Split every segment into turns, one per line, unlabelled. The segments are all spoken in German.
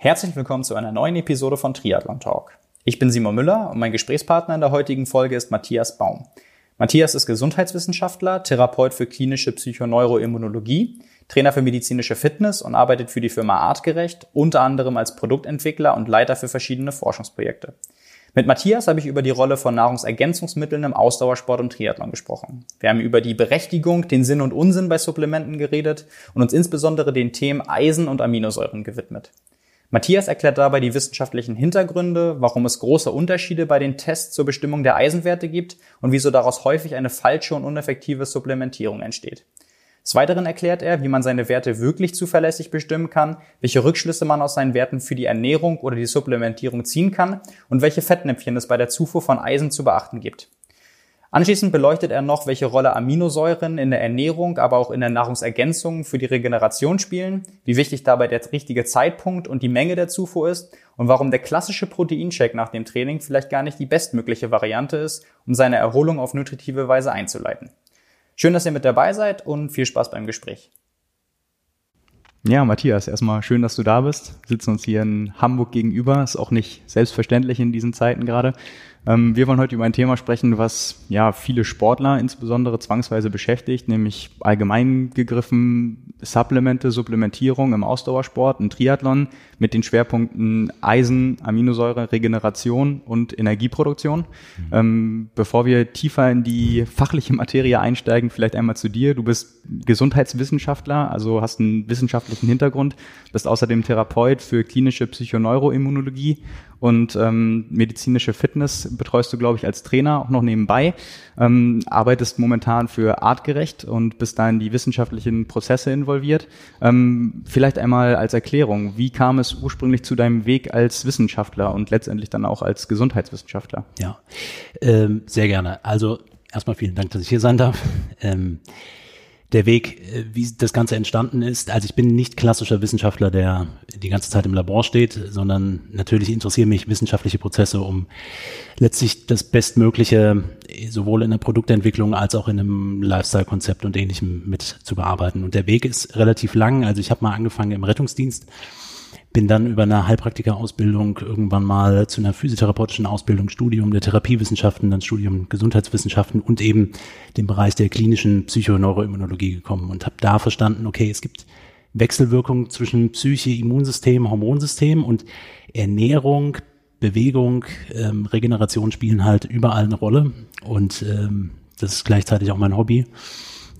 Herzlich willkommen zu einer neuen Episode von Triathlon Talk. Ich bin Simon Müller und mein Gesprächspartner in der heutigen Folge ist Matthias Baum. Matthias ist Gesundheitswissenschaftler, Therapeut für klinische Psychoneuroimmunologie, Trainer für medizinische Fitness und arbeitet für die Firma Artgerecht, unter anderem als Produktentwickler und Leiter für verschiedene Forschungsprojekte. Mit Matthias habe ich über die Rolle von Nahrungsergänzungsmitteln im Ausdauersport und Triathlon gesprochen. Wir haben über die Berechtigung, den Sinn und Unsinn bei Supplementen geredet und uns insbesondere den Themen Eisen und Aminosäuren gewidmet. Matthias erklärt dabei die wissenschaftlichen Hintergründe, warum es große Unterschiede bei den Tests zur Bestimmung der Eisenwerte gibt und wieso daraus häufig eine falsche und uneffektive Supplementierung entsteht. Des Weiteren erklärt er, wie man seine Werte wirklich zuverlässig bestimmen kann, welche Rückschlüsse man aus seinen Werten für die Ernährung oder die Supplementierung ziehen kann und welche Fettnäpfchen es bei der Zufuhr von Eisen zu beachten gibt. Anschließend beleuchtet er noch, welche Rolle Aminosäuren in der Ernährung, aber auch in der Nahrungsergänzung für die Regeneration spielen, wie wichtig dabei der richtige Zeitpunkt und die Menge der Zufuhr ist und warum der klassische Proteincheck nach dem Training vielleicht gar nicht die bestmögliche Variante ist, um seine Erholung auf nutritive Weise einzuleiten. Schön, dass ihr mit dabei seid und viel Spaß beim Gespräch.
Ja, Matthias, erstmal schön, dass du da bist. Wir sitzen uns hier in Hamburg gegenüber. Ist auch nicht selbstverständlich in diesen Zeiten gerade. Ähm, wir wollen heute über ein Thema sprechen, was ja viele Sportler insbesondere zwangsweise beschäftigt, nämlich allgemein gegriffen Supplemente, Supplementierung im Ausdauersport, im Triathlon mit den Schwerpunkten Eisen, Aminosäure, Regeneration und Energieproduktion. Mhm. Ähm, bevor wir tiefer in die fachliche Materie einsteigen, vielleicht einmal zu dir. Du bist Gesundheitswissenschaftler, also hast einen wissenschaftlichen Hintergrund, bist außerdem Therapeut für klinische Psychoneuroimmunologie und ähm, medizinische Fitness betreust du, glaube ich, als Trainer auch noch nebenbei. Ähm, arbeitest momentan für artgerecht und bist da in die wissenschaftlichen Prozesse involviert. Ähm, vielleicht einmal als Erklärung, wie kam es ursprünglich zu deinem Weg als Wissenschaftler und letztendlich dann auch als Gesundheitswissenschaftler?
Ja, ähm, sehr gerne. Also erstmal vielen Dank, dass ich hier sein darf. Ähm, der Weg, äh, wie das Ganze entstanden ist. Also ich bin nicht klassischer Wissenschaftler, der die ganze Zeit im Labor steht, sondern natürlich interessieren mich wissenschaftliche Prozesse, um letztlich das Bestmögliche sowohl in der Produktentwicklung als auch in einem Lifestyle-Konzept und ähnlichem mit zu bearbeiten. Und der Weg ist relativ lang. Also ich habe mal angefangen im Rettungsdienst bin dann über eine Heilpraktika-Ausbildung irgendwann mal zu einer physiotherapeutischen Ausbildung, Studium der Therapiewissenschaften, dann Studium Gesundheitswissenschaften und eben dem Bereich der klinischen Psychoneuroimmunologie gekommen und habe da verstanden, okay, es gibt Wechselwirkungen zwischen Psyche, Immunsystem, Hormonsystem und Ernährung, Bewegung, ähm, Regeneration spielen halt überall eine Rolle und ähm, das ist gleichzeitig auch mein Hobby.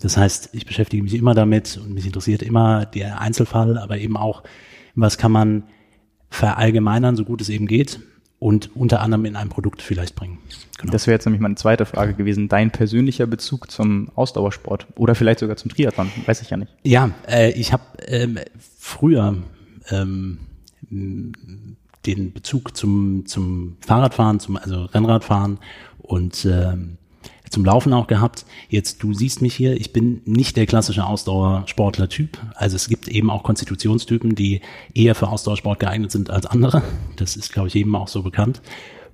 Das heißt, ich beschäftige mich immer damit und mich interessiert immer der Einzelfall, aber eben auch was kann man verallgemeinern, so gut es eben geht und unter anderem in ein Produkt vielleicht bringen.
Genau. Das wäre jetzt nämlich meine zweite Frage gewesen. Dein persönlicher Bezug zum Ausdauersport oder vielleicht sogar zum Triathlon, weiß ich ja nicht.
Ja, äh, ich habe ähm, früher ähm, den Bezug zum, zum Fahrradfahren, zum also Rennradfahren und ähm, zum Laufen auch gehabt. Jetzt, du siehst mich hier, ich bin nicht der klassische Ausdauersportler-Typ. Also es gibt eben auch Konstitutionstypen, die eher für Ausdauersport geeignet sind als andere. Das ist, glaube ich, jedem auch so bekannt.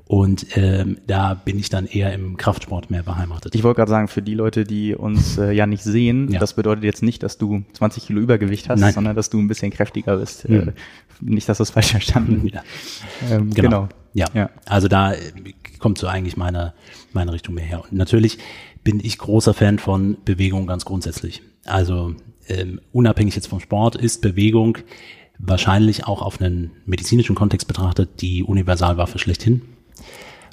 Und ähm, da bin ich dann eher im Kraftsport mehr beheimatet.
Ich wollte gerade sagen, für die Leute, die uns äh, ja nicht sehen, ja. das bedeutet jetzt nicht, dass du 20 Kilo Übergewicht hast, Nein. sondern dass du ein bisschen kräftiger bist. Mhm. Äh, nicht, dass das falsch verstanden.
Ja. Ähm, genau. genau. Ja. ja, also da kommt so eigentlich meine, meine Richtung mehr her. Und natürlich bin ich großer Fan von Bewegung ganz grundsätzlich. Also ähm, unabhängig jetzt vom Sport ist Bewegung wahrscheinlich auch auf einen medizinischen Kontext betrachtet die Universalwaffe schlechthin.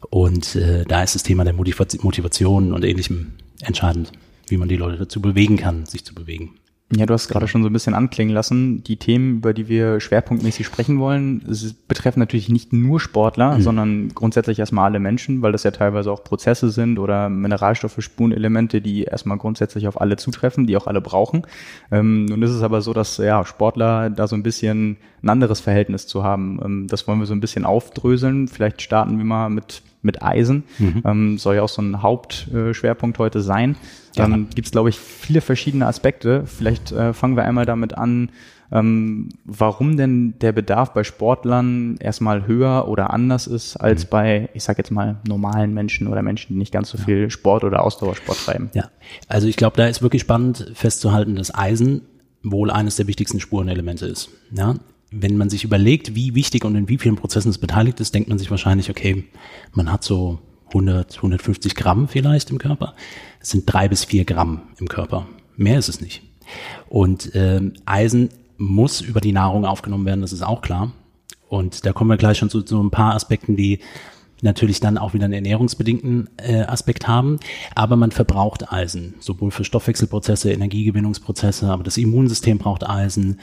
Und äh, da ist das Thema der Motivation und ähnlichem entscheidend, wie man die Leute dazu bewegen kann, sich zu bewegen.
Ja, du hast gerade schon so ein bisschen anklingen lassen. Die Themen, über die wir schwerpunktmäßig sprechen wollen, betreffen natürlich nicht nur Sportler, mhm. sondern grundsätzlich erstmal alle Menschen, weil das ja teilweise auch Prozesse sind oder Mineralstoffe, Spurenelemente, die erstmal grundsätzlich auf alle zutreffen, die auch alle brauchen. Ähm, nun ist es aber so, dass ja Sportler da so ein bisschen ein anderes Verhältnis zu haben. Ähm, das wollen wir so ein bisschen aufdröseln. Vielleicht starten wir mal mit mit Eisen. Mhm. Ähm, soll ja auch so ein Hauptschwerpunkt heute sein. Dann ähm, gibt es, glaube ich, viele verschiedene Aspekte. Vielleicht äh, fangen wir einmal damit an, ähm, warum denn der Bedarf bei Sportlern erstmal höher oder anders ist als mhm. bei, ich sag jetzt mal, normalen Menschen oder Menschen, die nicht ganz so ja. viel Sport oder Ausdauersport treiben.
Ja, also ich glaube, da ist wirklich spannend festzuhalten, dass Eisen wohl eines der wichtigsten Spurenelemente ist. Ja, wenn man sich überlegt, wie wichtig und in wie vielen Prozessen es beteiligt ist, denkt man sich wahrscheinlich, okay, man hat so 100, 150 Gramm vielleicht im Körper. Es sind drei bis vier Gramm im Körper. Mehr ist es nicht. Und ähm, Eisen muss über die Nahrung aufgenommen werden, das ist auch klar. Und da kommen wir gleich schon zu, zu ein paar Aspekten, die natürlich dann auch wieder einen ernährungsbedingten äh, Aspekt haben. Aber man verbraucht Eisen, sowohl für Stoffwechselprozesse, Energiegewinnungsprozesse, aber das Immunsystem braucht Eisen.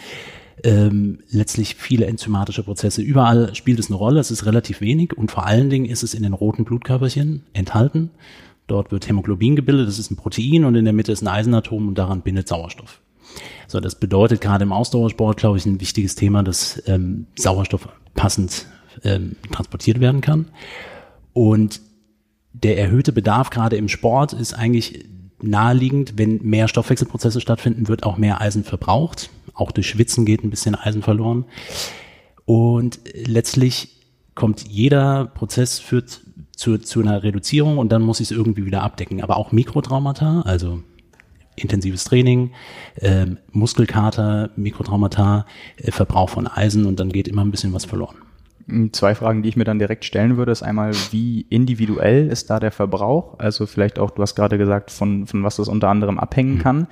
Ähm, letztlich viele enzymatische Prozesse. Überall spielt es eine Rolle. Es ist relativ wenig und vor allen Dingen ist es in den roten Blutkörperchen enthalten. Dort wird Hämoglobin gebildet. Das ist ein Protein und in der Mitte ist ein Eisenatom und daran bindet Sauerstoff. So, das bedeutet gerade im Ausdauersport, glaube ich, ein wichtiges Thema, dass ähm, Sauerstoff passend ähm, transportiert werden kann. Und der erhöhte Bedarf gerade im Sport ist eigentlich naheliegend, wenn mehr Stoffwechselprozesse stattfinden, wird auch mehr Eisen verbraucht. Auch durch Schwitzen geht ein bisschen Eisen verloren. Und letztlich kommt jeder Prozess führt zu, zu einer Reduzierung und dann muss ich es irgendwie wieder abdecken. Aber auch Mikrotraumata, also intensives Training, äh, Muskelkater, Mikrotraumata, äh, Verbrauch von Eisen und dann geht immer ein bisschen was verloren.
Hm, zwei Fragen, die ich mir dann direkt stellen würde, ist einmal, wie individuell ist da der Verbrauch? Also vielleicht auch, du hast gerade gesagt, von, von was das unter anderem abhängen mhm. kann.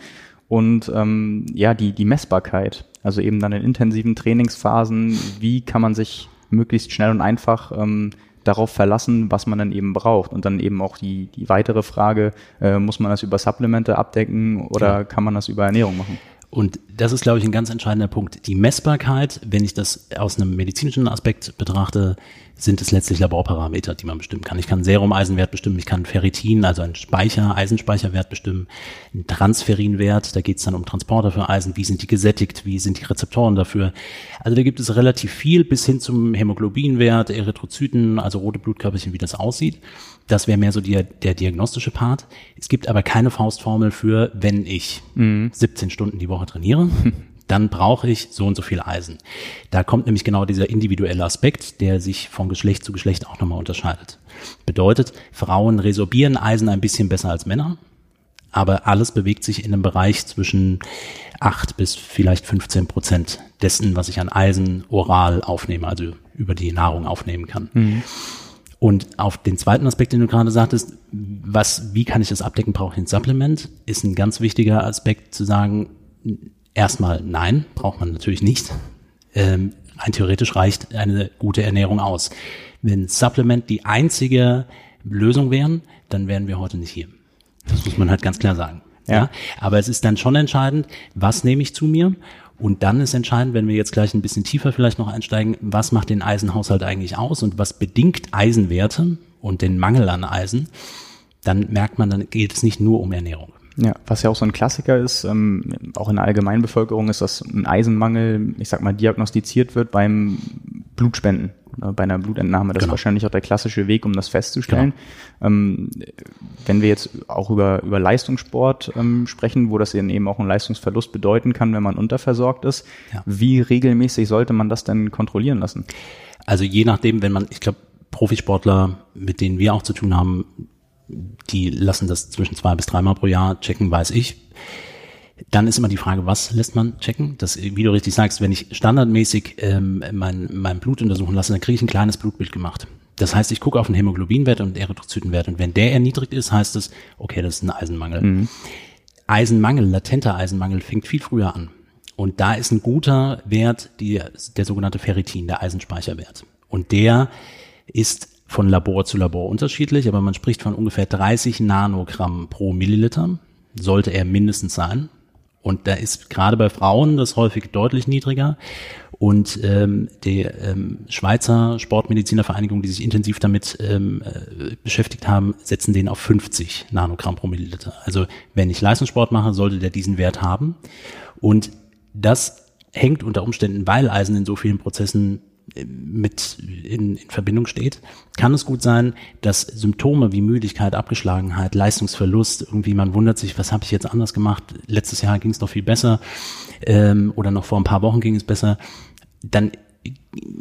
Und ähm, ja, die, die Messbarkeit. Also eben dann in intensiven Trainingsphasen, wie kann man sich möglichst schnell und einfach ähm, darauf verlassen, was man dann eben braucht. Und dann eben auch die, die weitere Frage, äh, muss man das über Supplemente abdecken oder ja. kann man das über Ernährung machen?
Und das ist, glaube ich, ein ganz entscheidender Punkt. Die Messbarkeit, wenn ich das aus einem medizinischen Aspekt betrachte, sind es letztlich Laborparameter, die man bestimmen kann. Ich kann Serum-Eisenwert bestimmen, ich kann Ferritin, also einen Speicher, Eisenspeicherwert bestimmen, einen Transferinwert, da geht es dann um Transporter für Eisen, wie sind die gesättigt, wie sind die Rezeptoren dafür. Also da gibt es relativ viel bis hin zum Hämoglobinwert, Erythrozyten, also rote Blutkörperchen, wie das aussieht. Das wäre mehr so die, der diagnostische Part. Es gibt aber keine Faustformel für, wenn ich mhm. 17 Stunden die Woche trainiere, dann brauche ich so und so viel Eisen. Da kommt nämlich genau dieser individuelle Aspekt, der sich von Geschlecht zu Geschlecht auch nochmal unterscheidet. Bedeutet, Frauen resorbieren Eisen ein bisschen besser als Männer, aber alles bewegt sich in einem Bereich zwischen 8 bis vielleicht 15 Prozent dessen, was ich an Eisen oral aufnehme, also über die Nahrung aufnehmen kann. Mhm. Und auf den zweiten Aspekt, den du gerade sagtest, was, wie kann ich das abdecken, brauche ich ein Supplement, ist ein ganz wichtiger Aspekt zu sagen, Erstmal nein, braucht man natürlich nicht. Ähm, rein theoretisch reicht eine gute Ernährung aus. Wenn Supplement die einzige Lösung wären, dann wären wir heute nicht hier. Das muss man halt ganz klar sagen. Ja. ja. Aber es ist dann schon entscheidend, was nehme ich zu mir? Und dann ist entscheidend, wenn wir jetzt gleich ein bisschen tiefer vielleicht noch einsteigen, was macht den Eisenhaushalt eigentlich aus und was bedingt Eisenwerte und den Mangel an Eisen? Dann merkt man, dann geht es nicht nur um Ernährung.
Ja, was ja auch so ein Klassiker ist, ähm, auch in der Allgemeinbevölkerung ist, dass ein Eisenmangel, ich sag mal, diagnostiziert wird beim Blutspenden, äh, bei einer Blutentnahme. Das genau. ist wahrscheinlich auch der klassische Weg, um das festzustellen. Genau. Ähm, wenn wir jetzt auch über, über Leistungssport ähm, sprechen, wo das eben auch einen Leistungsverlust bedeuten kann, wenn man unterversorgt ist, ja. wie regelmäßig sollte man das denn kontrollieren lassen?
Also je nachdem, wenn man, ich glaube, Profisportler, mit denen wir auch zu tun haben, die lassen das zwischen zwei bis dreimal pro Jahr checken, weiß ich. Dann ist immer die Frage, was lässt man checken? Das, wie du richtig sagst, wenn ich standardmäßig ähm, mein, mein Blut untersuchen lasse, dann kriege ich ein kleines Blutbild gemacht. Das heißt, ich gucke auf den Hämoglobinwert und Erythrozytenwert und wenn der erniedrigt ist, heißt es, okay, das ist ein Eisenmangel. Mhm. Eisenmangel, latenter Eisenmangel fängt viel früher an. Und da ist ein guter Wert die, der sogenannte Ferritin, der Eisenspeicherwert. Und der ist von Labor zu Labor unterschiedlich, aber man spricht von ungefähr 30 Nanogramm pro Milliliter, sollte er mindestens sein. Und da ist gerade bei Frauen das häufig deutlich niedriger. Und ähm, die ähm, Schweizer Sportmedizinervereinigung, die sich intensiv damit ähm, äh, beschäftigt haben, setzen den auf 50 Nanogramm pro Milliliter. Also wenn ich Leistungssport mache, sollte der diesen Wert haben. Und das hängt unter Umständen, weil Eisen in so vielen Prozessen mit in, in Verbindung steht, kann es gut sein, dass Symptome wie Müdigkeit, Abgeschlagenheit, Leistungsverlust, irgendwie man wundert sich, was habe ich jetzt anders gemacht? Letztes Jahr ging es doch viel besser ähm, oder noch vor ein paar Wochen ging es besser. Dann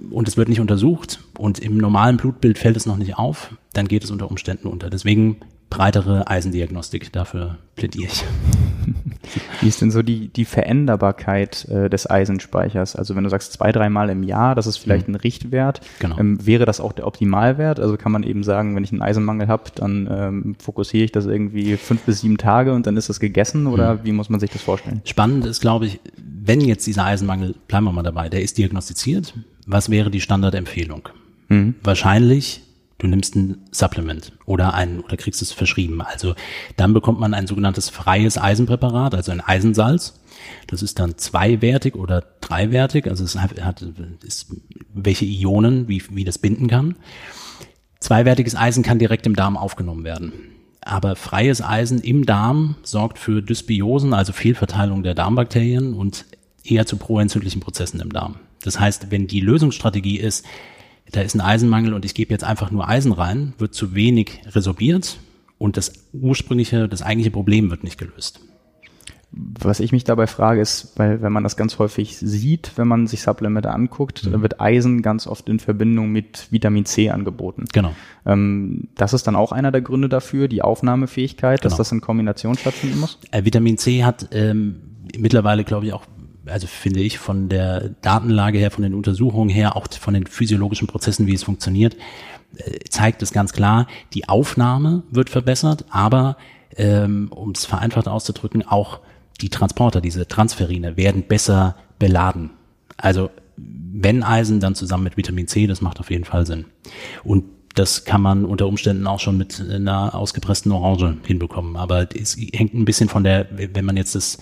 und es wird nicht untersucht und im normalen Blutbild fällt es noch nicht auf, dann geht es unter Umständen unter. Deswegen breitere Eisendiagnostik. Dafür plädiere ich.
Wie ist denn so die, die Veränderbarkeit äh, des Eisenspeichers? Also wenn du sagst zwei, dreimal im Jahr, das ist vielleicht mhm. ein Richtwert. Genau. Ähm, wäre das auch der Optimalwert? Also kann man eben sagen, wenn ich einen Eisenmangel habe, dann ähm, fokussiere ich das irgendwie fünf bis sieben Tage und dann ist das gegessen oder mhm. wie muss man sich das vorstellen?
Spannend ist, glaube ich, wenn jetzt dieser Eisenmangel, bleiben wir mal dabei, der ist diagnostiziert, was wäre die Standardempfehlung? Mhm. Wahrscheinlich Du nimmst ein Supplement oder ein oder kriegst es verschrieben. Also dann bekommt man ein sogenanntes freies Eisenpräparat, also ein Eisensalz. Das ist dann zweiwertig oder dreiwertig, also es hat ist, welche Ionen, wie, wie das binden kann. Zweiwertiges Eisen kann direkt im Darm aufgenommen werden. Aber freies Eisen im Darm sorgt für Dysbiosen, also Fehlverteilung der Darmbakterien und eher zu proentzündlichen Prozessen im Darm. Das heißt, wenn die Lösungsstrategie ist, da ist ein Eisenmangel und ich gebe jetzt einfach nur Eisen rein, wird zu wenig resorbiert und das ursprüngliche, das eigentliche Problem wird nicht gelöst.
Was ich mich dabei frage, ist, weil wenn man das ganz häufig sieht, wenn man sich Supplemente anguckt, mhm. dann wird Eisen ganz oft in Verbindung mit Vitamin C angeboten.
Genau.
Ähm, das ist dann auch einer der Gründe dafür, die Aufnahmefähigkeit, genau. dass das in Kombination stattfinden muss?
Äh, Vitamin C hat ähm, mittlerweile, glaube ich, auch also finde ich von der Datenlage her, von den Untersuchungen her, auch von den physiologischen Prozessen, wie es funktioniert, äh, zeigt es ganz klar, die Aufnahme wird verbessert, aber ähm, um es vereinfacht auszudrücken, auch die Transporter, diese Transferine, werden besser beladen. Also wenn Eisen, dann zusammen mit Vitamin C, das macht auf jeden Fall Sinn. Und das kann man unter Umständen auch schon mit einer ausgepressten Orange hinbekommen. Aber es hängt ein bisschen von der, wenn man jetzt das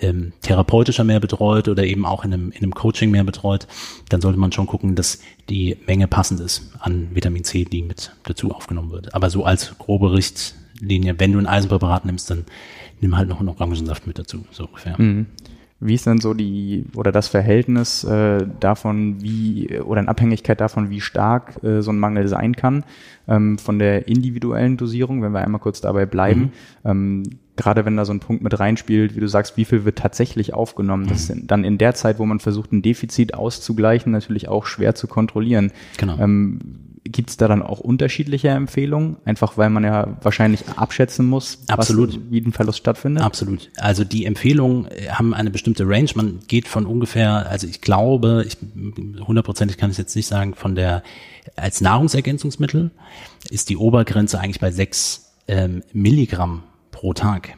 ähm, therapeutischer mehr betreut oder eben auch in einem, in einem Coaching mehr betreut, dann sollte man schon gucken, dass die Menge passend ist an Vitamin C, die mit dazu aufgenommen wird. Aber so als grobe Richtlinie, wenn du ein Eisenpräparat nimmst, dann nimm halt noch einen Orangensaft mit dazu, so ungefähr. Mhm.
Wie ist denn so die oder das Verhältnis äh, davon, wie oder in Abhängigkeit davon, wie stark äh, so ein Mangel sein kann, ähm, von der individuellen Dosierung, wenn wir einmal kurz dabei bleiben? Mhm. Ähm, gerade wenn da so ein Punkt mit reinspielt, wie du sagst, wie viel wird tatsächlich aufgenommen, mhm. das ist dann in der Zeit, wo man versucht, ein Defizit auszugleichen, natürlich auch schwer zu kontrollieren. Genau. Ähm, Gibt es da dann auch unterschiedliche Empfehlungen? Einfach weil man ja wahrscheinlich abschätzen muss,
Absolut.
Was, wie ein Verlust stattfindet?
Absolut. Also die Empfehlungen äh, haben eine bestimmte Range. Man geht von ungefähr, also ich glaube, ich hundertprozentig kann ich jetzt nicht sagen, von der als Nahrungsergänzungsmittel ist die Obergrenze eigentlich bei sechs ähm, Milligramm pro Tag.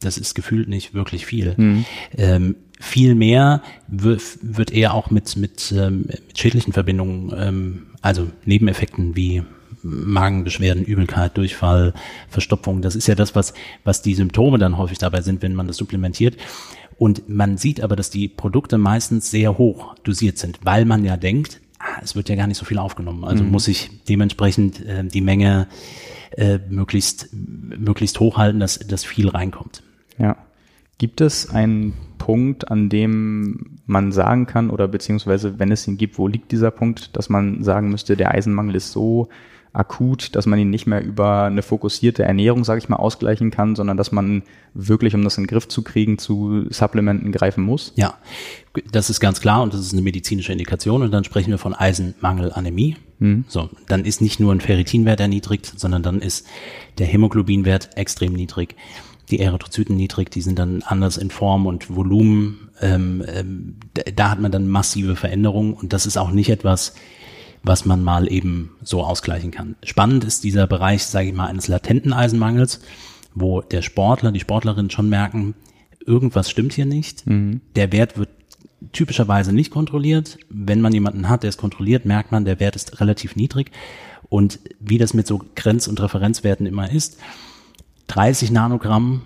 Das ist gefühlt nicht wirklich viel. Mhm. Ähm, viel mehr wird, eher auch mit, mit, ähm, mit schädlichen Verbindungen, ähm, also Nebeneffekten wie Magenbeschwerden, Übelkeit, Durchfall, Verstopfung. Das ist ja das, was, was die Symptome dann häufig dabei sind, wenn man das supplementiert. Und man sieht aber, dass die Produkte meistens sehr hoch dosiert sind, weil man ja denkt, ah, es wird ja gar nicht so viel aufgenommen. Also mhm. muss ich dementsprechend äh, die Menge äh, möglichst, möglichst hochhalten, dass, dass viel reinkommt.
Ja. Gibt es einen Punkt, an dem man sagen kann, oder beziehungsweise wenn es ihn gibt, wo liegt dieser Punkt, dass man sagen müsste, der Eisenmangel ist so akut, dass man ihn nicht mehr über eine fokussierte Ernährung, sage ich mal, ausgleichen kann, sondern dass man wirklich, um das in den Griff zu kriegen, zu Supplementen greifen muss?
Ja, das ist ganz klar und das ist eine medizinische Indikation und dann sprechen wir von Eisenmangelanämie. Mhm. So, dann ist nicht nur ein Ferritinwert erniedrigt, sondern dann ist der Hämoglobinwert extrem niedrig die Erythrozyten niedrig, die sind dann anders in Form und Volumen. Ähm, ähm, da hat man dann massive Veränderungen und das ist auch nicht etwas, was man mal eben so ausgleichen kann. Spannend ist dieser Bereich, sage ich mal, eines latenten Eisenmangels, wo der Sportler, die Sportlerin schon merken, irgendwas stimmt hier nicht. Mhm. Der Wert wird typischerweise nicht kontrolliert. Wenn man jemanden hat, der es kontrolliert, merkt man, der Wert ist relativ niedrig. Und wie das mit so Grenz- und Referenzwerten immer ist, 30 Nanogramm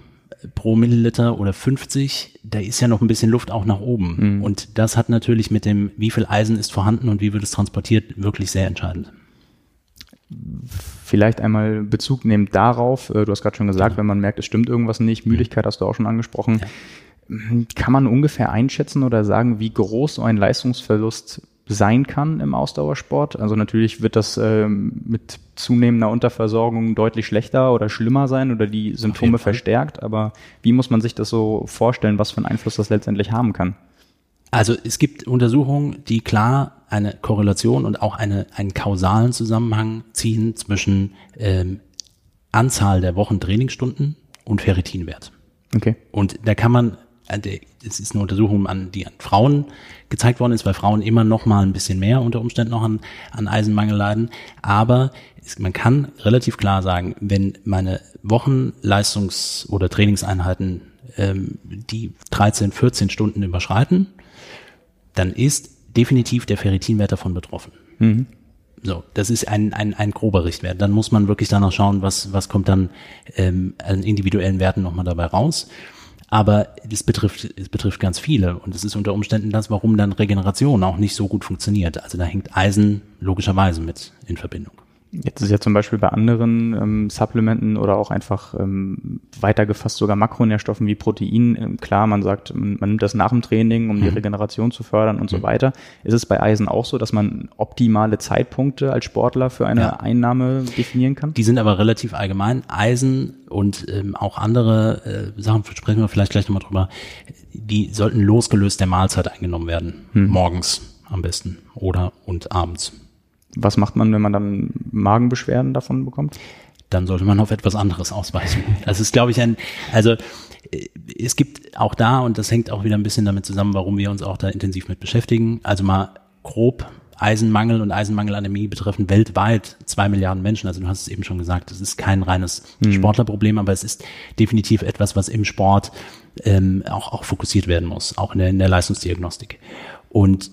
pro Milliliter oder 50, da ist ja noch ein bisschen Luft auch nach oben. Mhm. Und das hat natürlich mit dem, wie viel Eisen ist vorhanden und wie wird es transportiert, wirklich sehr entscheidend.
Vielleicht einmal Bezug nehmen darauf, äh, du hast gerade schon gesagt, ja. wenn man merkt, es stimmt irgendwas nicht, Müdigkeit hast du auch schon angesprochen. Ja. Kann man ungefähr einschätzen oder sagen, wie groß so ein Leistungsverlust sein kann im Ausdauersport. Also natürlich wird das ähm, mit zunehmender Unterversorgung deutlich schlechter oder schlimmer sein oder die Symptome verstärkt. Aber wie muss man sich das so vorstellen, was für einen Einfluss das letztendlich haben kann?
Also es gibt Untersuchungen, die klar eine Korrelation und auch eine, einen kausalen Zusammenhang ziehen zwischen ähm, Anzahl der Wochentrainingsstunden und Ferritinwert.
Okay.
Und da kann man, es ist eine Untersuchung, an, die an Frauen gezeigt worden ist, weil Frauen immer noch mal ein bisschen mehr unter Umständen noch an, an Eisenmangel leiden. Aber es, man kann relativ klar sagen, wenn meine Wochenleistungs- oder Trainingseinheiten ähm, die 13, 14 Stunden überschreiten, dann ist definitiv der Ferritinwert davon betroffen. Mhm. So, das ist ein, ein, ein grober Richtwert. Dann muss man wirklich danach schauen, was, was kommt dann ähm, an individuellen Werten nochmal dabei raus. Aber es betrifft, es betrifft ganz viele und es ist unter Umständen das, warum dann Regeneration auch nicht so gut funktioniert. Also da hängt Eisen logischerweise mit in Verbindung.
Jetzt ist ja zum Beispiel bei anderen ähm, Supplementen oder auch einfach ähm, weitergefasst sogar Makronährstoffen wie Protein. Ähm, klar, man sagt, man, nimmt das nach dem Training, um mhm. die Regeneration zu fördern und mhm. so weiter. Ist es bei Eisen auch so, dass man optimale Zeitpunkte als Sportler für eine ja. Einnahme definieren kann?
Die sind aber relativ allgemein. Eisen und ähm, auch andere äh, Sachen, sprechen wir vielleicht gleich nochmal drüber, die sollten losgelöst der Mahlzeit eingenommen werden. Mhm. Morgens am besten oder und abends.
Was macht man, wenn man dann Magenbeschwerden davon bekommt?
Dann sollte man auf etwas anderes ausweichen. Das ist, glaube ich, ein, also äh, es gibt auch da, und das hängt auch wieder ein bisschen damit zusammen, warum wir uns auch da intensiv mit beschäftigen, also mal grob Eisenmangel und Eisenmangelanämie betreffen weltweit zwei Milliarden Menschen. Also du hast es eben schon gesagt, es ist kein reines mhm. Sportlerproblem, aber es ist definitiv etwas, was im Sport ähm, auch, auch fokussiert werden muss, auch in der, in der Leistungsdiagnostik. Und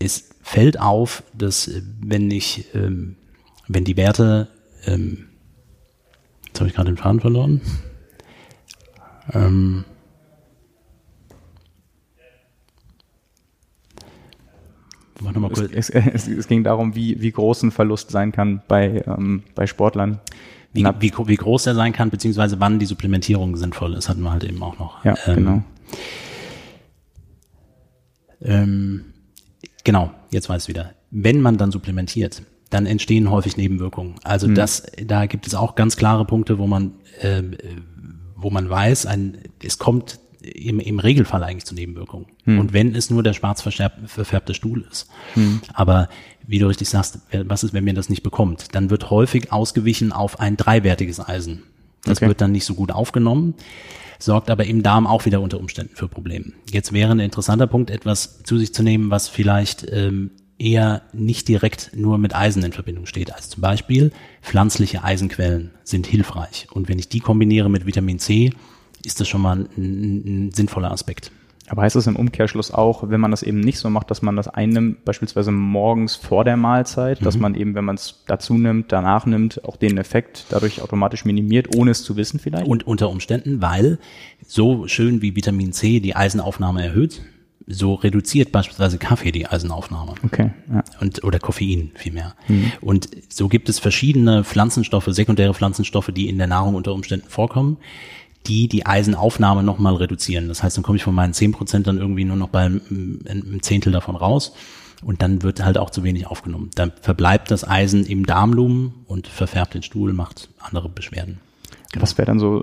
es fällt auf, dass äh, wenn ich, ähm, wenn die Werte, ähm, jetzt habe ich gerade den Faden verloren. Ähm,
es, es, es, ging darum, wie, wie groß ein Verlust sein kann bei, ähm, bei Sportlern.
Wie, wie, wie groß er sein kann, beziehungsweise wann die Supplementierung sinnvoll ist, hatten wir halt eben auch noch.
Ja, ähm, genau.
Ähm, Genau, jetzt weiß ich wieder. Wenn man dann supplementiert, dann entstehen häufig Nebenwirkungen. Also mhm. das, da gibt es auch ganz klare Punkte, wo man, äh, wo man weiß, ein, es kommt im, im Regelfall eigentlich zu Nebenwirkungen. Mhm. Und wenn es nur der schwarz verfärbte Stuhl ist. Mhm. Aber wie du richtig sagst, was ist, wenn man das nicht bekommt? Dann wird häufig ausgewichen auf ein dreiwertiges Eisen. Das okay. wird dann nicht so gut aufgenommen sorgt aber im Darm auch wieder unter Umständen für Probleme. Jetzt wäre ein interessanter Punkt, etwas zu sich zu nehmen, was vielleicht ähm, eher nicht direkt nur mit Eisen in Verbindung steht. Also zum Beispiel pflanzliche Eisenquellen sind hilfreich. Und wenn ich die kombiniere mit Vitamin C, ist das schon mal ein, ein sinnvoller Aspekt.
Aber heißt das im Umkehrschluss auch, wenn man das eben nicht so macht, dass man das einnimmt, beispielsweise morgens vor der Mahlzeit, mhm. dass man eben, wenn man es dazu nimmt, danach nimmt, auch den Effekt dadurch automatisch minimiert, ohne es zu wissen vielleicht?
Und unter Umständen, weil so schön wie Vitamin C die Eisenaufnahme erhöht, so reduziert beispielsweise Kaffee die Eisenaufnahme.
Okay. Ja.
Und, oder Koffein vielmehr. Mhm. Und so gibt es verschiedene Pflanzenstoffe, sekundäre Pflanzenstoffe, die in der Nahrung unter Umständen vorkommen die die Eisenaufnahme nochmal reduzieren. Das heißt, dann komme ich von meinen zehn Prozent dann irgendwie nur noch bei einem, einem Zehntel davon raus und dann wird halt auch zu wenig aufgenommen. Dann verbleibt das Eisen im Darmlumen und verfärbt den Stuhl, macht andere Beschwerden.
Genau. Was wäre dann so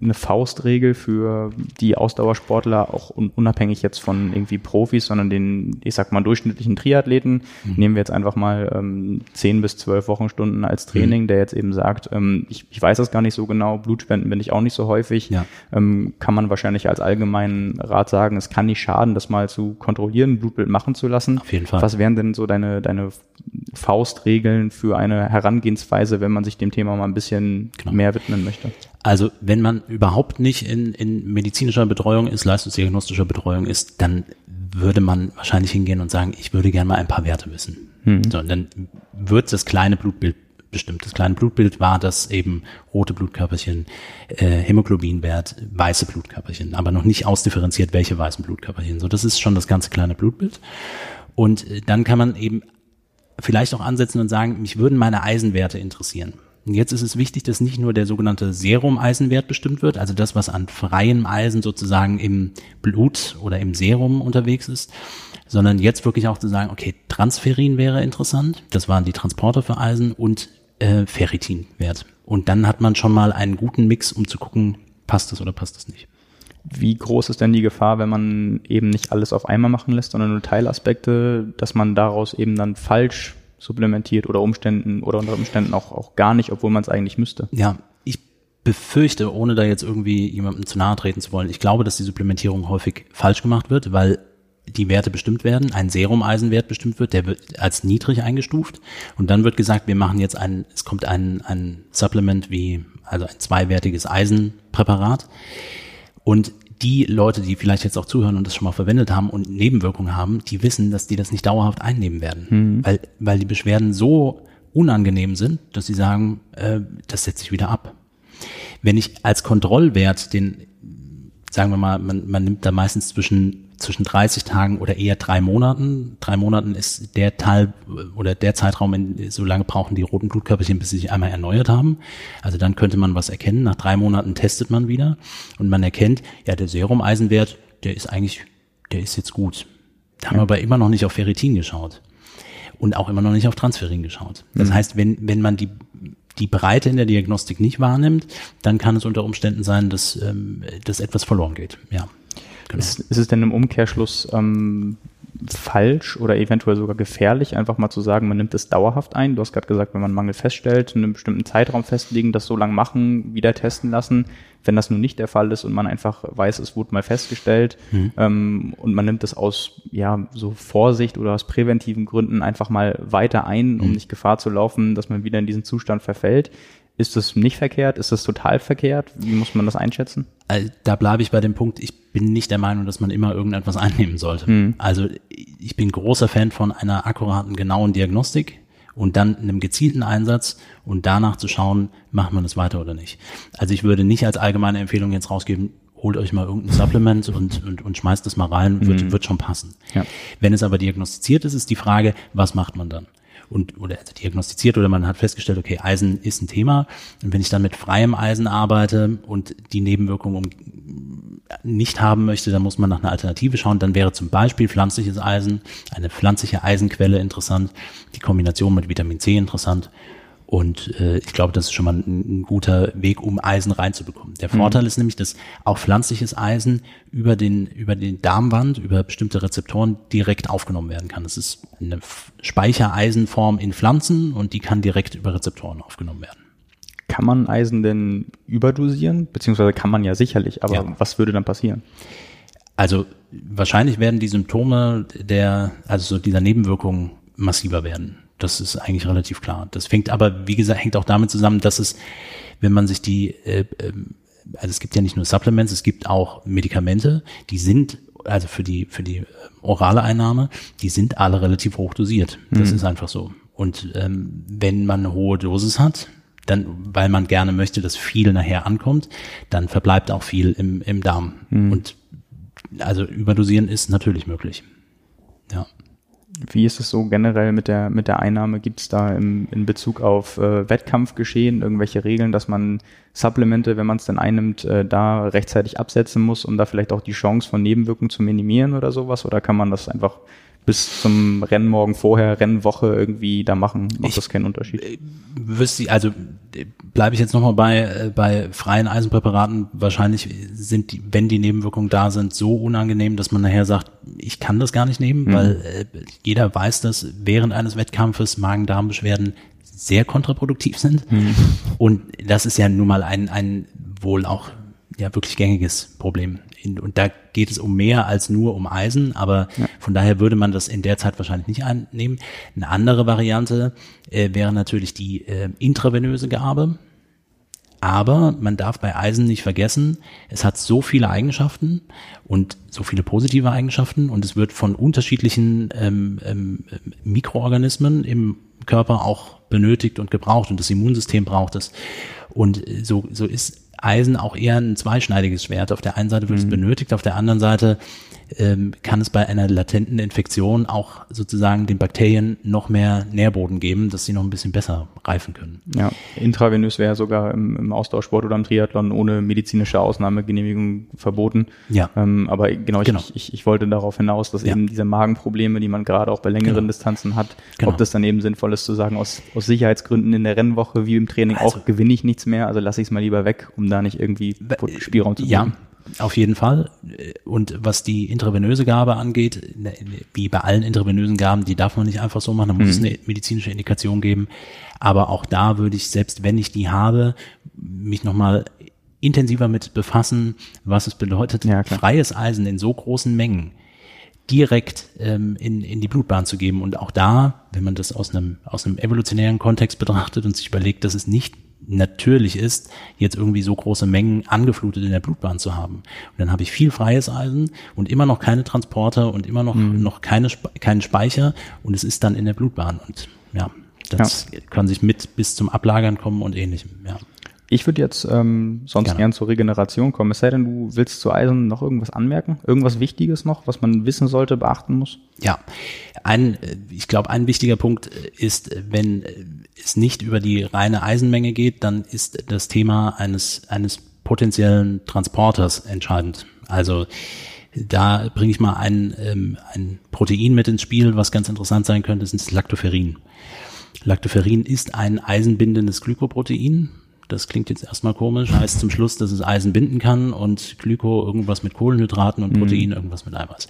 eine Faustregel für die Ausdauersportler, auch unabhängig jetzt von irgendwie Profis, sondern den, ich sag mal, durchschnittlichen Triathleten? Mhm. Nehmen wir jetzt einfach mal ähm, 10 bis 12 Wochenstunden als Training, mhm. der jetzt eben sagt, ähm, ich, ich weiß das gar nicht so genau, Blutspenden bin ich auch nicht so häufig. Ja. Ähm, kann man wahrscheinlich als allgemeinen Rat sagen, es kann nicht schaden, das mal zu kontrollieren, Blutbild machen zu lassen.
Auf jeden Fall.
Was wären denn so deine, deine Faustregeln für eine Herangehensweise, wenn man sich dem Thema mal ein bisschen genau. mehr widmen möchte?
Also wenn man überhaupt nicht in, in medizinischer Betreuung ist, leistungsdiagnostischer Betreuung ist, dann würde man wahrscheinlich hingehen und sagen, ich würde gerne mal ein paar Werte wissen. Mhm. So, und dann wird das kleine Blutbild bestimmt. Das kleine Blutbild war das eben rote Blutkörperchen, äh, Hämoglobinwert, weiße Blutkörperchen, aber noch nicht ausdifferenziert, welche weißen Blutkörperchen. So, das ist schon das ganze kleine Blutbild. Und äh, dann kann man eben vielleicht auch ansetzen und sagen, mich würden meine Eisenwerte interessieren. Und jetzt ist es wichtig, dass nicht nur der sogenannte Serum-Eisenwert bestimmt wird, also das, was an freiem Eisen sozusagen im Blut oder im Serum unterwegs ist, sondern jetzt wirklich auch zu sagen, okay, Transferin wäre interessant, das waren die Transporter für Eisen und äh, Ferritinwert. Und dann hat man schon mal einen guten Mix, um zu gucken, passt das oder passt das nicht.
Wie groß ist denn die Gefahr, wenn man eben nicht alles auf einmal machen lässt, sondern nur Teilaspekte, dass man daraus eben dann falsch supplementiert oder Umständen oder unter Umständen auch, auch gar nicht, obwohl man es eigentlich müsste.
Ja, ich befürchte, ohne da jetzt irgendwie jemandem zu nahe treten zu wollen, ich glaube, dass die Supplementierung häufig falsch gemacht wird, weil die Werte bestimmt werden, ein Serumeisenwert bestimmt wird, der wird als niedrig eingestuft und dann wird gesagt, wir machen jetzt ein, es kommt ein, ein Supplement wie, also ein zweiwertiges Eisenpräparat und die Leute, die vielleicht jetzt auch zuhören und das schon mal verwendet haben und Nebenwirkungen haben, die wissen, dass die das nicht dauerhaft einnehmen werden, mhm. weil, weil die Beschwerden so unangenehm sind, dass sie sagen, äh, das setze ich wieder ab. Wenn ich als Kontrollwert den, sagen wir mal, man, man nimmt da meistens zwischen zwischen 30 Tagen oder eher drei Monaten. Drei Monaten ist der Teil oder der Zeitraum, in, so lange brauchen die roten Blutkörperchen, bis sie sich einmal erneuert haben. Also dann könnte man was erkennen. Nach drei Monaten testet man wieder und man erkennt, ja, der Serumeisenwert, der ist eigentlich, der ist jetzt gut. Da haben wir aber immer noch nicht auf Ferritin geschaut und auch immer noch nicht auf Transferin geschaut. Das mhm. heißt, wenn, wenn man die die Breite in der Diagnostik nicht wahrnimmt, dann kann es unter Umständen sein, dass, ähm, dass etwas verloren geht. Ja.
Genau. Ist, ist es denn im Umkehrschluss ähm, falsch oder eventuell sogar gefährlich, einfach mal zu sagen, man nimmt es dauerhaft ein? Du hast gerade gesagt, wenn man Mangel feststellt, in einem bestimmten Zeitraum festlegen, das so lange machen, wieder testen lassen. Wenn das nun nicht der Fall ist und man einfach weiß, es wurde mal festgestellt mhm. ähm, und man nimmt es aus ja so Vorsicht oder aus präventiven Gründen einfach mal weiter ein, um mhm. nicht Gefahr zu laufen, dass man wieder in diesen Zustand verfällt. Ist das nicht verkehrt? Ist das total verkehrt? Wie muss man das einschätzen?
Also, da bleibe ich bei dem Punkt, ich bin nicht der Meinung, dass man immer irgendetwas einnehmen sollte. Mhm. Also ich bin großer Fan von einer akkuraten, genauen Diagnostik und dann einem gezielten Einsatz und danach zu schauen, macht man das weiter oder nicht. Also ich würde nicht als allgemeine Empfehlung jetzt rausgeben, holt euch mal irgendein Supplement und, und, und schmeißt das mal rein, wird, mhm. wird schon passen. Ja. Wenn es aber diagnostiziert ist, ist die Frage, was macht man dann? Und oder diagnostiziert oder man hat festgestellt, okay, Eisen ist ein Thema. Und wenn ich dann mit freiem Eisen arbeite und die Nebenwirkungen nicht haben möchte, dann muss man nach einer Alternative schauen. Dann wäre zum Beispiel pflanzliches Eisen, eine pflanzliche Eisenquelle interessant, die Kombination mit Vitamin C interessant und äh, ich glaube, das ist schon mal ein, ein guter Weg, um Eisen reinzubekommen. Der Vorteil mhm. ist nämlich, dass auch pflanzliches Eisen über den, über den Darmwand, über bestimmte Rezeptoren direkt aufgenommen werden kann. Das ist eine Speichereisenform in Pflanzen und die kann direkt über Rezeptoren aufgenommen werden.
Kann man Eisen denn überdosieren? Beziehungsweise kann man ja sicherlich, aber ja. was würde dann passieren?
Also wahrscheinlich werden die Symptome der, also so dieser Nebenwirkungen massiver werden. Das ist eigentlich relativ klar. Das fängt aber, wie gesagt, hängt auch damit zusammen, dass es, wenn man sich die, äh, ähm, also es gibt ja nicht nur Supplements, es gibt auch Medikamente, die sind, also für die, für die äh, orale Einnahme, die sind alle relativ hoch dosiert. Das mhm. ist einfach so. Und ähm, wenn man eine hohe Dosis hat, dann, weil man gerne möchte, dass viel nachher ankommt, dann verbleibt auch viel im, im Darm. Mhm. Und also überdosieren ist natürlich möglich.
Wie ist es so generell mit der, mit der Einnahme? Gibt es da im, in Bezug auf äh, Wettkampfgeschehen irgendwelche Regeln, dass man Supplemente, wenn man es denn einnimmt, äh, da rechtzeitig absetzen muss, um da vielleicht auch die Chance von Nebenwirkungen zu minimieren oder sowas? Oder kann man das einfach bis zum Rennen morgen vorher, Rennwoche irgendwie da machen, macht ich, das keinen Unterschied. Äh,
wüsste, also bleibe ich jetzt nochmal bei, äh, bei freien Eisenpräparaten. Wahrscheinlich sind die, wenn die Nebenwirkungen da sind, so unangenehm, dass man nachher sagt, ich kann das gar nicht nehmen, mhm. weil äh, jeder weiß, dass während eines Wettkampfes Magen-Darm-Beschwerden sehr kontraproduktiv sind. Mhm. Und das ist ja nun mal ein, ein wohl auch ja wirklich gängiges Problem und da geht es um mehr als nur um Eisen, aber ja. von daher würde man das in der Zeit wahrscheinlich nicht einnehmen. Eine andere Variante äh, wäre natürlich die äh, intravenöse Gabe. Aber man darf bei Eisen nicht vergessen, es hat so viele Eigenschaften und so viele positive Eigenschaften und es wird von unterschiedlichen ähm, ähm, Mikroorganismen im Körper auch benötigt und gebraucht und das Immunsystem braucht es. Und so, so ist Eisen auch eher ein zweischneidiges Schwert. Auf der einen Seite wird mhm. es benötigt, auf der anderen Seite ähm, kann es bei einer latenten Infektion auch sozusagen den Bakterien noch mehr Nährboden geben, dass sie noch ein bisschen besser reifen können.
Ja, intravenös wäre sogar im, im Ausdauersport oder im Triathlon ohne medizinische Ausnahmegenehmigung verboten. Ja. Ähm, aber genau, genau. Ich, ich, ich wollte darauf hinaus, dass ja. eben diese Magenprobleme, die man gerade auch bei längeren genau. Distanzen hat, genau. ob das dann eben sinnvoll ist zu sagen, aus, aus Sicherheitsgründen in der Rennwoche wie im Training also, auch gewinne ich nichts mehr, also lasse ich es mal lieber weg, um da nicht irgendwie Spielraum zu
geben. Ja, Auf jeden Fall. Und was die intravenöse Gabe angeht, ne, wie bei allen intravenösen Gaben, die darf man nicht einfach so machen, da muss es
Mhm.
eine medizinische Indikation geben. Aber auch da würde ich, selbst wenn ich die habe, mich nochmal intensiver mit befassen, was es bedeutet,
Ja,
freies Eisen in so großen Mengen direkt ähm, in, in die Blutbahn zu geben. Und auch da, wenn man das aus einem, aus einem evolutionären Kontext betrachtet und sich überlegt, dass es nicht natürlich ist, jetzt irgendwie so große Mengen angeflutet in der Blutbahn zu haben. Und dann habe ich viel freies Eisen und immer noch keine Transporter und immer noch, noch keine, keinen Speicher und es ist dann in der Blutbahn. Und ja, das kann sich mit bis zum Ablagern kommen und ähnlichem. Ja.
Ich würde jetzt ähm, sonst
Gerne.
gern zur Regeneration kommen. Es sei denn, du willst zu Eisen noch irgendwas anmerken? Irgendwas Wichtiges noch, was man wissen sollte, beachten muss?
Ja, ein, äh, ich glaube, ein wichtiger Punkt äh, ist, äh, wenn es nicht über die reine Eisenmenge geht, dann ist das Thema eines, eines potenziellen Transporters entscheidend. Also da bringe ich mal ein, ähm, ein Protein mit ins Spiel, was ganz interessant sein könnte, das ist das Lactoferrin. Lactoferrin ist ein eisenbindendes Glykoprotein. Das klingt jetzt erstmal komisch, heißt zum Schluss, dass es Eisen binden kann und Glyko irgendwas mit Kohlenhydraten und Protein irgendwas mit Eiweiß.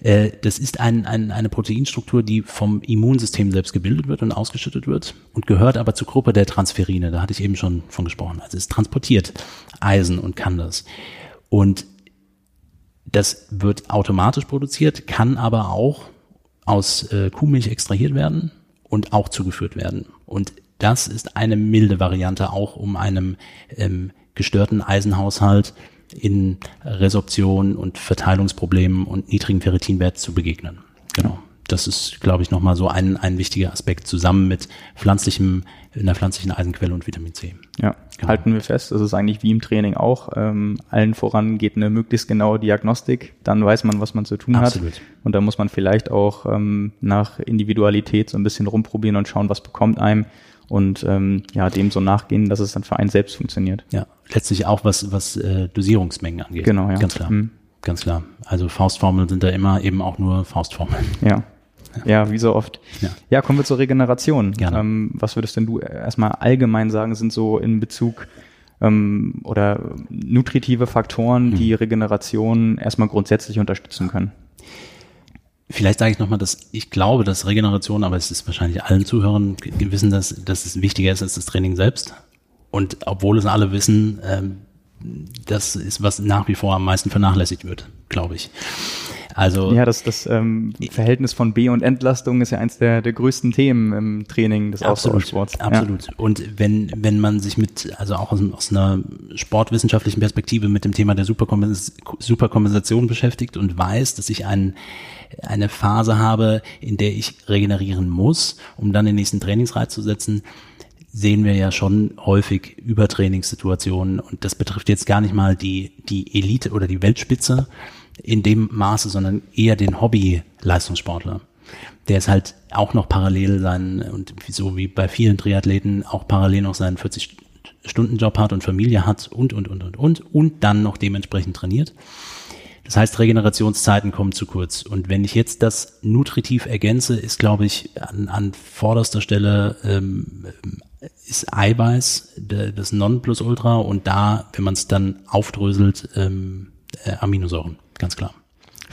Äh, das ist ein, ein, eine Proteinstruktur, die vom Immunsystem selbst gebildet wird und ausgeschüttet wird und gehört aber zur Gruppe der Transferine. Da hatte ich eben schon von gesprochen. Also es transportiert Eisen und kann das. Und das wird automatisch produziert, kann aber auch aus äh, Kuhmilch extrahiert werden und auch zugeführt werden. Und das ist eine milde Variante auch, um einem ähm, gestörten Eisenhaushalt in Resorption und Verteilungsproblemen und niedrigen Ferritinwert zu begegnen. Genau. Das ist, glaube ich, nochmal so ein, ein wichtiger Aspekt zusammen mit pflanzlichem, einer pflanzlichen Eisenquelle und Vitamin C.
Ja,
Genau.
halten wir fest, das ist eigentlich wie im Training auch. Ähm, allen voran geht eine möglichst genaue Diagnostik, dann weiß man, was man zu tun
Absolut.
hat. Und da muss man vielleicht auch ähm, nach Individualität so ein bisschen rumprobieren und schauen, was bekommt einem und ähm, ja, dem so nachgehen, dass es dann für einen selbst funktioniert.
Ja, letztlich auch was, was äh, Dosierungsmengen angeht.
Genau, ja.
Ganz klar.
Mhm.
Ganz klar. Also Faustformeln sind da immer eben auch nur Faustformeln.
Ja. Ja, wie so oft.
Ja.
Ja, kommen wir zur Regeneration.
Gerne.
Ähm, was würdest denn du erstmal allgemein sagen, sind so in Bezug ähm, oder nutritive Faktoren,
Hm.
die Regeneration erstmal grundsätzlich unterstützen können?
Vielleicht sage ich nochmal, dass ich glaube, dass Regeneration, aber es ist wahrscheinlich allen Zuhörern ge- ge- wissen, dass, dass es wichtiger ist als das Training selbst. Und obwohl es alle wissen, ähm, das ist, was nach wie vor am meisten vernachlässigt wird, glaube ich. Also
Ja, das, das ähm, Verhältnis von B- und Entlastung ist ja eins der, der größten Themen im Training des Ausdauersports.
absolut. Und wenn, wenn man sich mit, also auch aus, aus einer sportwissenschaftlichen Perspektive mit dem Thema der Superkompens Superkompensation beschäftigt und weiß, dass ich ein, eine Phase habe, in der ich regenerieren muss, um dann den nächsten Trainingsreiz zu setzen, sehen wir ja schon häufig Übertrainingssituationen und das betrifft jetzt gar nicht mal die, die Elite oder die Weltspitze in dem Maße, sondern eher den Hobby-Leistungssportler. Der ist halt auch noch parallel seinen, und so wie bei vielen Triathleten auch parallel noch seinen 40-Stunden-Job hat und Familie hat und, und, und, und, und, und dann noch dementsprechend trainiert. Das heißt, Regenerationszeiten kommen zu kurz. Und wenn ich jetzt das nutritiv ergänze, ist, glaube ich, an, an vorderster Stelle ähm, ist Eiweiß das Nonplusultra und da, wenn man es dann aufdröselt, ähm, äh, Aminosäuren, ganz klar.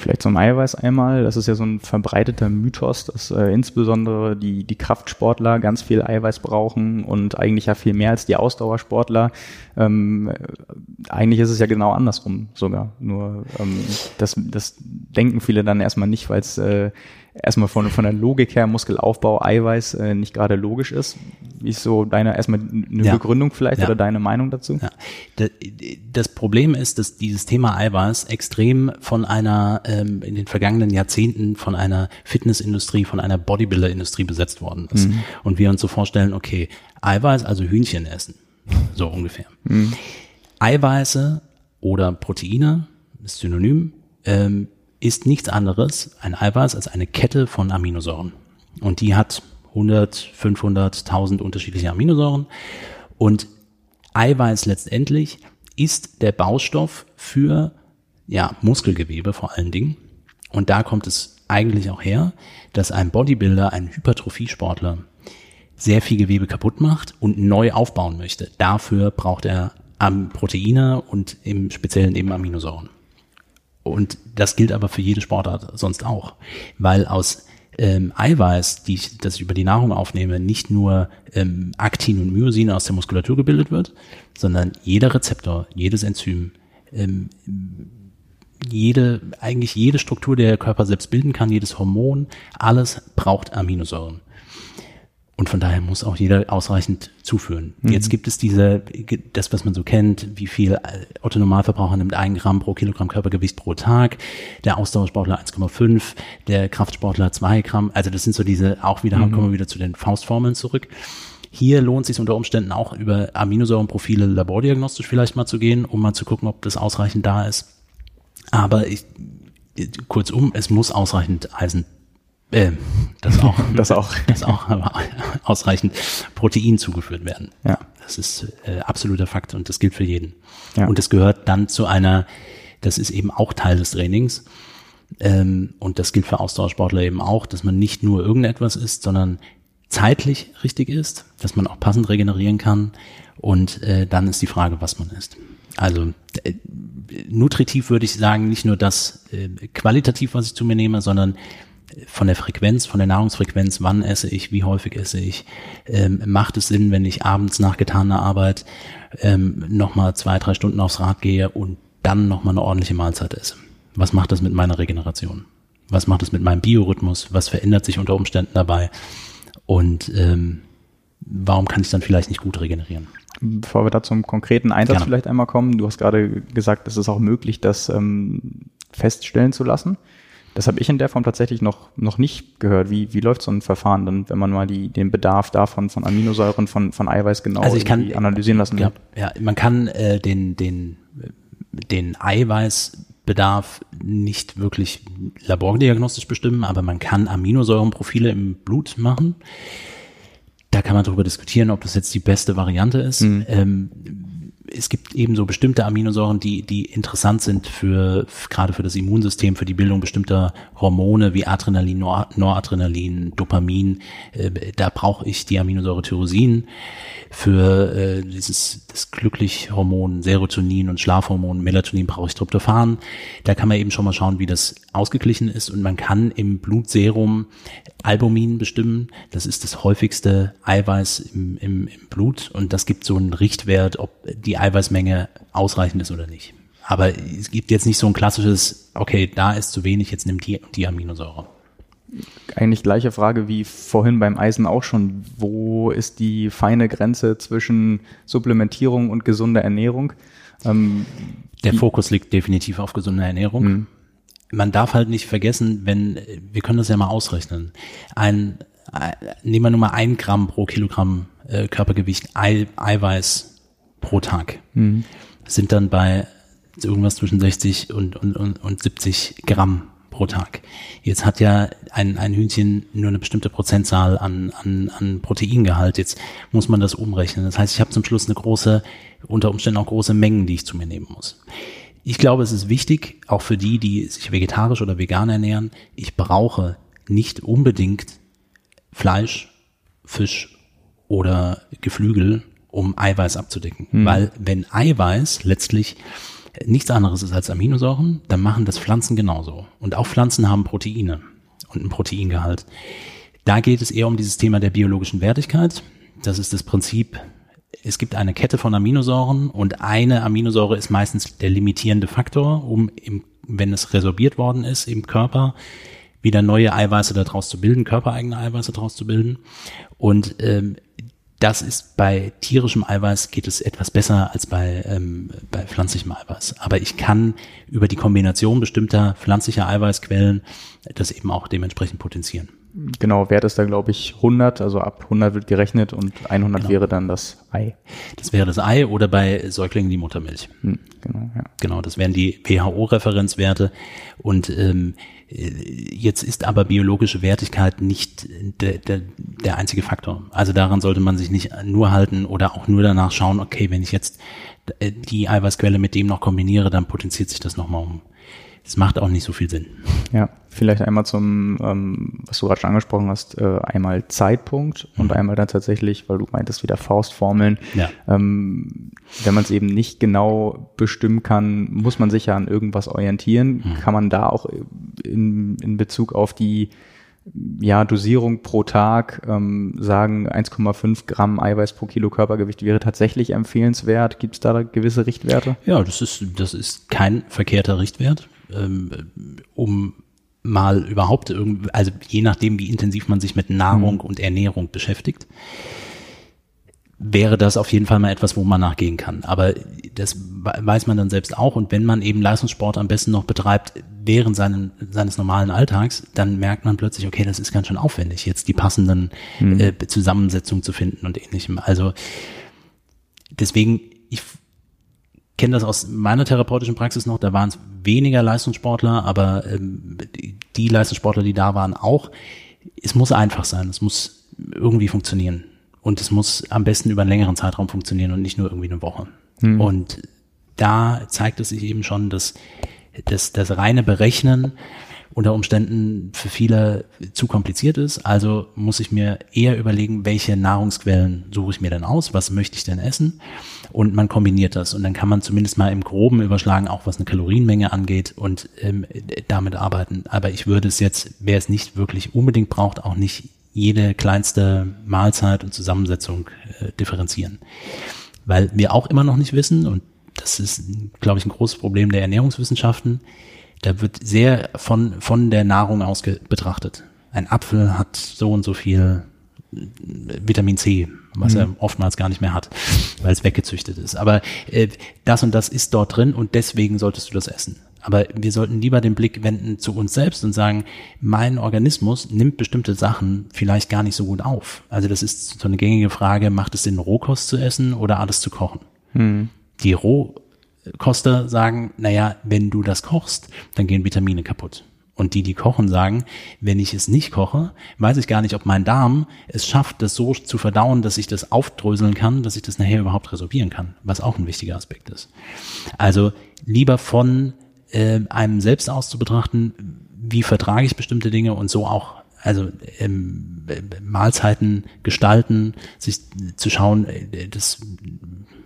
Vielleicht zum Eiweiß einmal. Das ist ja so ein verbreiteter Mythos, dass äh, insbesondere die, die Kraftsportler ganz viel Eiweiß brauchen und eigentlich ja viel mehr als die Ausdauersportler. Ähm, äh, eigentlich ist es ja genau andersrum sogar. Nur ähm, das, das denken viele dann erstmal nicht, weil es äh, erstmal von, von der Logik her Muskelaufbau, Eiweiß äh, nicht gerade logisch ist. Wie ist so deine erstmal eine
Ja.
Begründung vielleicht
Ja.
oder deine Meinung dazu?
Ja. Da- Das Problem ist, dass dieses Thema Eiweiß extrem von einer, ähm, in den vergangenen Jahrzehnten von einer Fitnessindustrie, von einer Bodybuilder-Industrie besetzt worden ist. Und wir uns so vorstellen, okay, Eiweiß, also Hühnchen essen. So ungefähr. Eiweiße oder Proteine, ist synonym, ähm, ist nichts anderes, ein Eiweiß, als eine Kette von Aminosäuren. Und die hat 100, 500, 1000 unterschiedliche Aminosäuren. Und Eiweiß letztendlich ist der Baustoff für ja, Muskelgewebe vor allen Dingen. Und da kommt es eigentlich auch her, dass ein Bodybuilder, ein Hypertrophiesportler sehr viel Gewebe kaputt macht und neu aufbauen möchte. Dafür braucht er Proteine und im Speziellen eben Aminosäuren. Und das gilt aber für jede Sportart sonst auch, weil aus ähm, Eiweiß, die ich, das ich über die Nahrung aufnehme, nicht nur ähm, Aktin und Myosin aus der Muskulatur gebildet wird, sondern jeder Rezeptor, jedes Enzym, ähm, jede, eigentlich jede Struktur, die der Körper selbst bilden kann, jedes Hormon, alles braucht Aminosäuren. Und von daher muss auch jeder ausreichend zuführen. Mhm. Jetzt gibt es diese, das, was man so kennt, wie viel Otto Normalverbraucher nimmt ein Gramm pro Kilogramm Körpergewicht pro Tag, der Ausdauersportler 1,5, der Kraftsportler 2 Gramm. Also das sind so diese, auch wieder, mhm. kommen wir wieder zu den Faustformeln zurück. Hier lohnt es sich unter Umständen auch über Aminosäurenprofile labordiagnostisch vielleicht mal zu gehen, um mal zu gucken, ob das ausreichend da ist. Aber ich, kurzum, es muss ausreichend Eisen äh, das auch,
das auch,
das auch ausreichend Protein zugeführt werden.
Ja.
Das ist äh, absoluter Fakt und das gilt für jeden. Ja. Und es gehört dann zu einer, das ist eben auch Teil des Trainings. Ähm, und das gilt für Ausdauersportler eben auch, dass man nicht nur irgendetwas isst, sondern zeitlich richtig ist, dass man auch passend regenerieren kann. Und äh, dann ist die Frage, was man isst. Also äh, nutritiv würde ich sagen, nicht nur das äh, qualitativ, was ich zu mir nehme, sondern von der Frequenz, von der Nahrungsfrequenz, wann esse ich, wie häufig esse ich, ähm, macht es Sinn, wenn ich abends nach getaner Arbeit ähm, nochmal zwei, drei Stunden aufs Rad gehe und dann nochmal eine ordentliche Mahlzeit esse? Was macht das mit meiner Regeneration? Was macht es mit meinem Biorhythmus? Was verändert sich unter Umständen dabei? Und ähm, warum kann ich dann vielleicht nicht gut regenerieren?
Bevor wir da zum konkreten Einsatz Gerne. vielleicht einmal kommen, du hast gerade gesagt, es ist auch möglich, das ähm, feststellen zu lassen. Das habe ich in der Form tatsächlich noch, noch nicht gehört. Wie, wie läuft so ein Verfahren dann, wenn man mal die, den Bedarf davon, von Aminosäuren, von, von Eiweiß genau
also kann,
analysieren lassen
ja, ja, man kann äh, den, den, den Eiweißbedarf nicht wirklich labordiagnostisch bestimmen, aber man kann Aminosäurenprofile im Blut machen. Da kann man darüber diskutieren, ob das jetzt die beste Variante ist. Mhm. Ähm, es gibt eben so bestimmte Aminosäuren, die, die interessant sind für, gerade für das Immunsystem, für die Bildung bestimmter Hormone wie Adrenalin, Nor Noradrenalin, Dopamin. Äh, da brauche ich die Aminosäure Tyrosin für äh, dieses das Glücklich-Hormon, Serotonin und Schlafhormon, Melatonin brauche ich Tryptophan. Da kann man eben schon mal schauen, wie das ausgeglichen ist und man kann im Blutserum Albumin bestimmen. Das ist das häufigste Eiweiß im, im, im Blut und das gibt so einen Richtwert, ob die Eiweißmenge ausreichend ist oder nicht. Aber es gibt jetzt nicht so ein klassisches, okay, da ist zu wenig, jetzt nimmt die, die Aminosäure.
Eigentlich gleiche Frage wie vorhin beim Eisen auch schon. Wo ist die feine Grenze zwischen Supplementierung und gesunder Ernährung? Ähm,
Der Fokus liegt definitiv auf gesunder Ernährung. Mh. Man darf halt nicht vergessen, wenn, wir können das ja mal ausrechnen, ein, ein nehmen wir nur mal ein Gramm pro Kilogramm äh, Körpergewicht Ei, Eiweiß pro Tag. Mhm. Sind dann bei irgendwas zwischen 60 und, und, und, und 70 Gramm pro Tag. Jetzt hat ja ein, ein Hühnchen nur eine bestimmte Prozentzahl an, an, an Proteingehalt. Jetzt muss man das umrechnen. Das heißt, ich habe zum Schluss eine große, unter Umständen auch große Mengen, die ich zu mir nehmen muss. Ich glaube, es ist wichtig, auch für die, die sich vegetarisch oder vegan ernähren, ich brauche nicht unbedingt Fleisch, Fisch oder Geflügel, um Eiweiß abzudecken. Mhm. Weil wenn Eiweiß letztlich nichts anderes ist als Aminosäuren, dann machen das Pflanzen genauso. Und auch Pflanzen haben Proteine und einen Proteingehalt. Da geht es eher um dieses Thema der biologischen Wertigkeit. Das ist das Prinzip, es gibt eine Kette von Aminosäuren und eine Aminosäure ist meistens der limitierende Faktor, um, im, wenn es resorbiert worden ist im Körper, wieder neue Eiweiße daraus zu bilden, körpereigene Eiweiße daraus zu bilden. Und ähm, das ist bei tierischem Eiweiß geht es etwas besser als bei, ähm, bei pflanzlichem Eiweiß. Aber ich kann über die Kombination bestimmter pflanzlicher Eiweißquellen das eben auch dementsprechend potenzieren.
Genau, Wert ist da, glaube ich, 100, also ab 100 wird gerechnet und 100 genau. wäre dann das Ei.
Das wäre das Ei oder bei Säuglingen die Muttermilch. Hm, genau, ja. Genau, das wären die WHO-Referenzwerte und ähm, Jetzt ist aber biologische Wertigkeit nicht der, der, der einzige Faktor. Also daran sollte man sich nicht nur halten oder auch nur danach schauen, okay, wenn ich jetzt die Eiweißquelle mit dem noch kombiniere, dann potenziert sich das nochmal um es macht auch nicht so viel Sinn.
Ja, vielleicht einmal zum, ähm, was du gerade schon angesprochen hast, äh, einmal Zeitpunkt und mhm. einmal dann tatsächlich, weil du meintest wieder Faustformeln. Ja. Ähm, wenn man es eben nicht genau bestimmen kann, muss man sich ja an irgendwas orientieren. Mhm. Kann man da auch in, in Bezug auf die ja, Dosierung pro Tag ähm, sagen, 1,5 Gramm Eiweiß pro Kilo Körpergewicht wäre tatsächlich empfehlenswert. Gibt es da gewisse Richtwerte?
Ja, das ist, das ist kein verkehrter Richtwert um mal überhaupt irgendwie, also je nachdem, wie intensiv man sich mit Nahrung mhm. und Ernährung beschäftigt, wäre das auf jeden Fall mal etwas, wo man nachgehen kann. Aber das weiß man dann selbst auch. Und wenn man eben Leistungssport am besten noch betreibt während seinen, seines normalen Alltags, dann merkt man plötzlich, okay, das ist ganz schön aufwendig, jetzt die passenden mhm. äh, Zusammensetzungen zu finden und ähnlichem. Also deswegen, ich kenne das aus meiner therapeutischen Praxis noch, da waren es weniger Leistungssportler, aber ähm, die Leistungssportler, die da waren, auch. Es muss einfach sein, es muss irgendwie funktionieren. Und es muss am besten über einen längeren Zeitraum funktionieren und nicht nur irgendwie eine Woche. Mhm. Und da zeigt es sich eben schon, dass das, das reine Berechnen unter Umständen für viele zu kompliziert ist. Also muss ich mir eher überlegen, welche Nahrungsquellen suche ich mir denn aus, was möchte ich denn essen und man kombiniert das und dann kann man zumindest mal im Groben überschlagen, auch was eine Kalorienmenge angeht und ähm, damit arbeiten. Aber ich würde es jetzt, wer es nicht wirklich unbedingt braucht, auch nicht jede kleinste Mahlzeit und Zusammensetzung äh, differenzieren. Weil wir auch immer noch nicht wissen, und das ist, glaube ich, ein großes Problem der Ernährungswissenschaften, da wird sehr von, von der Nahrung aus betrachtet. Ein Apfel hat so und so viel Vitamin C, was mhm. er oftmals gar nicht mehr hat, weil es weggezüchtet ist. Aber äh, das und das ist dort drin und deswegen solltest du das essen. Aber wir sollten lieber den Blick wenden zu uns selbst und sagen, mein Organismus nimmt bestimmte Sachen vielleicht gar nicht so gut auf. Also das ist so eine gängige Frage, macht es Sinn, Rohkost zu essen oder alles zu kochen? Mhm. Die Roh Koster sagen, naja, wenn du das kochst, dann gehen Vitamine kaputt. Und die, die kochen, sagen, wenn ich es nicht koche, weiß ich gar nicht, ob mein Darm es schafft, das so zu verdauen, dass ich das aufdröseln kann, dass ich das nachher überhaupt resorbieren kann, was auch ein wichtiger Aspekt ist. Also lieber von äh, einem selbst aus zu betrachten, wie vertrage ich bestimmte Dinge und so auch also ähm, Mahlzeiten gestalten, sich zu schauen, äh, das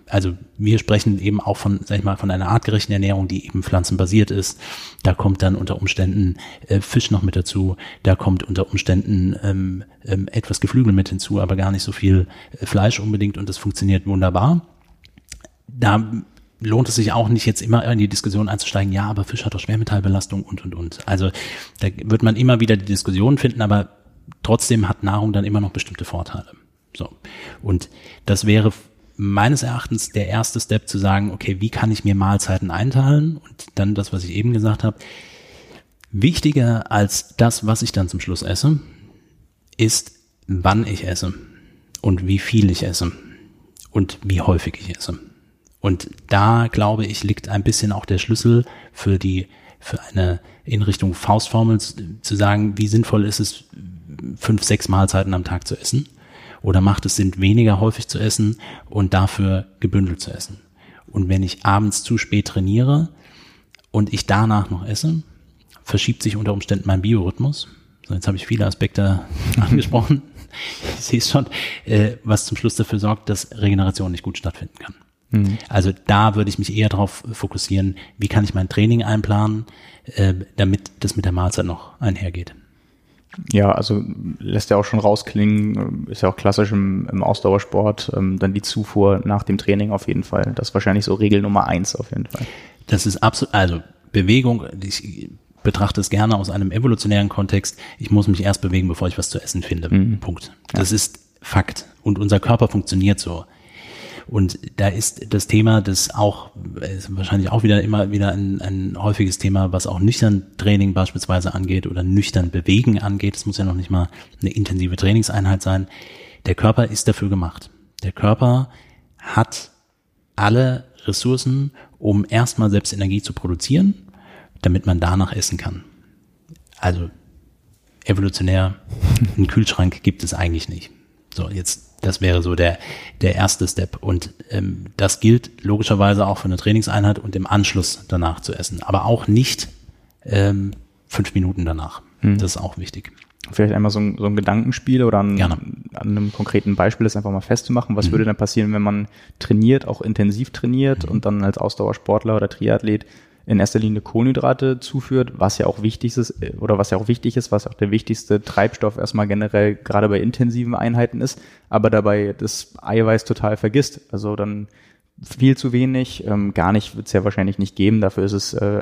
also wir sprechen eben auch von, sag ich mal, von einer artgerechten Ernährung, die eben pflanzenbasiert ist. Da kommt dann unter Umständen äh, Fisch noch mit dazu. Da kommt unter Umständen ähm, ähm, etwas Geflügel mit hinzu, aber gar nicht so viel äh, Fleisch unbedingt und das funktioniert wunderbar. Da lohnt es sich auch nicht jetzt immer in die Diskussion einzusteigen, ja, aber Fisch hat doch Schwermetallbelastung und, und, und. Also da wird man immer wieder die Diskussion finden, aber trotzdem hat Nahrung dann immer noch bestimmte Vorteile. So. Und das wäre meines Erachtens der erste Step zu sagen, okay, wie kann ich mir Mahlzeiten einteilen? Und dann das, was ich eben gesagt habe. Wichtiger als das, was ich dann zum Schluss esse, ist, wann ich esse und wie viel ich esse und wie häufig ich esse. Und da, glaube ich, liegt ein bisschen auch der Schlüssel für die, für eine in Richtung Faustformel zu sagen, wie sinnvoll ist es, fünf, sechs Mahlzeiten am Tag zu essen oder macht es Sinn, weniger häufig zu essen und dafür gebündelt zu essen? Und wenn ich abends zu spät trainiere und ich danach noch esse, verschiebt sich unter Umständen mein Biorhythmus. So, jetzt habe ich viele Aspekte angesprochen. Ich sehe es schon, äh, was zum Schluss dafür sorgt, dass Regeneration nicht gut stattfinden kann. Mhm. Also da würde ich mich eher darauf fokussieren, wie kann ich mein Training einplanen, äh, damit das mit der Mahlzeit noch einhergeht.
Ja, also lässt ja auch schon rausklingen, ist ja auch klassisch im, im Ausdauersport, ähm, dann die Zufuhr nach dem Training auf jeden Fall. Das ist wahrscheinlich so Regel Nummer eins auf jeden Fall.
Das ist absolut, also Bewegung, ich betrachte es gerne aus einem evolutionären Kontext. Ich muss mich erst bewegen, bevor ich was zu essen finde. Mhm. Punkt. Das ja. ist Fakt. Und unser Körper funktioniert so. Und da ist das Thema, das auch, ist wahrscheinlich auch wieder immer wieder ein, ein häufiges Thema, was auch nüchtern Training beispielsweise angeht oder nüchtern Bewegen angeht. Es muss ja noch nicht mal eine intensive Trainingseinheit sein. Der Körper ist dafür gemacht. Der Körper hat alle Ressourcen, um erstmal selbst Energie zu produzieren, damit man danach essen kann. Also evolutionär, einen Kühlschrank gibt es eigentlich nicht. So, jetzt das wäre so der, der erste Step. Und ähm, das gilt logischerweise auch für eine Trainingseinheit und im Anschluss danach zu essen. Aber auch nicht ähm, fünf Minuten danach. Mhm. Das ist auch wichtig.
Vielleicht einmal so ein, so ein Gedankenspiel oder an, an, einem konkreten Beispiel das einfach mal festzumachen. Was mhm. würde dann passieren, wenn man trainiert, auch intensiv trainiert mhm. und dann als Ausdauersportler oder Triathlet in erster Linie Kohlenhydrate zuführt, was ja auch wichtig ist oder was ja auch wichtig ist, was auch der wichtigste Treibstoff erstmal generell gerade bei intensiven Einheiten ist, aber dabei das Eiweiß total vergisst. Also dann viel zu wenig, ähm, gar nicht wird es ja wahrscheinlich nicht geben, dafür ist es äh,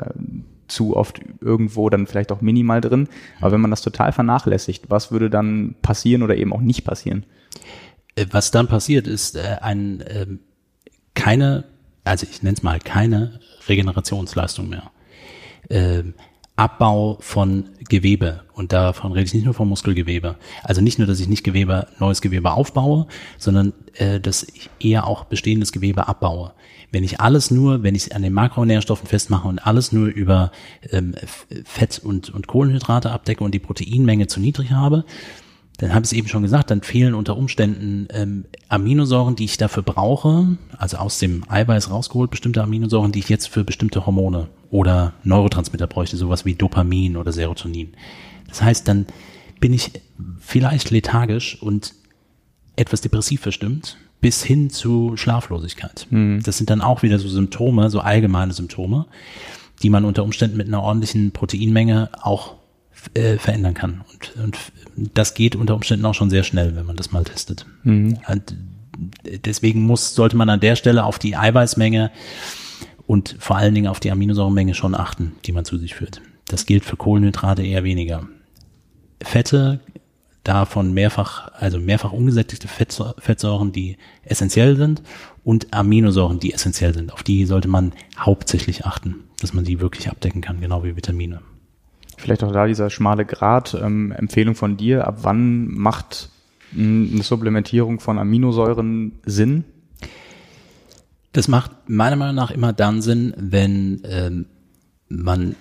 zu oft irgendwo dann vielleicht auch minimal drin. Aber wenn man das total vernachlässigt, was würde dann passieren oder eben auch nicht passieren?
Äh, was dann passiert, ist äh, ein äh, keine, also ich nenne es mal keine Regenerationsleistung mehr. Äh, Abbau von Gewebe. Und davon rede ich nicht nur vom Muskelgewebe. Also nicht nur, dass ich nicht Gewebe, neues Gewebe aufbaue, sondern äh, dass ich eher auch bestehendes Gewebe abbaue. Wenn ich alles nur, wenn ich an den Makronährstoffen festmache und alles nur über ähm, Fett und, und Kohlenhydrate abdecke und die Proteinmenge zu niedrig habe, dann habe ich es eben schon gesagt, dann fehlen unter Umständen ähm, Aminosäuren, die ich dafür brauche, also aus dem Eiweiß rausgeholt, bestimmte Aminosäuren, die ich jetzt für bestimmte Hormone oder Neurotransmitter bräuchte, sowas wie Dopamin oder Serotonin. Das heißt, dann bin ich vielleicht lethargisch und etwas depressiv verstimmt, bis hin zu Schlaflosigkeit. Mhm. Das sind dann auch wieder so Symptome, so allgemeine Symptome, die man unter Umständen mit einer ordentlichen Proteinmenge auch äh, verändern kann. Und, und das geht unter Umständen auch schon sehr schnell, wenn man das mal testet. Mhm. Deswegen muss, sollte man an der Stelle auf die Eiweißmenge und vor allen Dingen auf die Aminosäurenmenge schon achten, die man zu sich führt. Das gilt für Kohlenhydrate eher weniger. Fette, davon mehrfach, also mehrfach ungesättigte Fettsäuren, die essentiell sind und Aminosäuren, die essentiell sind. Auf die sollte man hauptsächlich achten, dass man die wirklich abdecken kann, genau wie Vitamine.
Vielleicht auch da dieser schmale Grad, ähm, Empfehlung von dir, ab wann macht mh, eine Supplementierung von Aminosäuren Sinn?
Das macht meiner Meinung nach immer dann Sinn, wenn ähm, man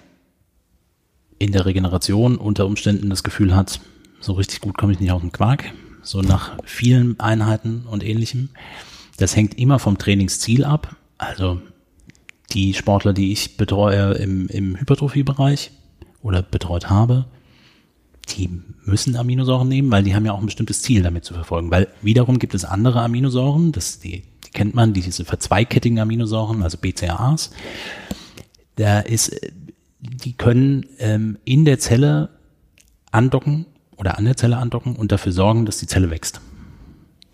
in der Regeneration unter Umständen das Gefühl hat, so richtig gut komme ich nicht aus dem Quark, so nach vielen Einheiten und ähnlichem. Das hängt immer vom Trainingsziel ab. Also die Sportler, die ich betreue im, im Hypertrophiebereich, oder betreut habe, die müssen Aminosäuren nehmen, weil die haben ja auch ein bestimmtes Ziel damit zu verfolgen. Weil wiederum gibt es andere Aminosäuren, das die, die kennt man, diese verzweikettigen Aminosäuren, also BCAAs. Da ist, die können ähm, in der Zelle andocken oder an der Zelle andocken und dafür sorgen, dass die Zelle wächst.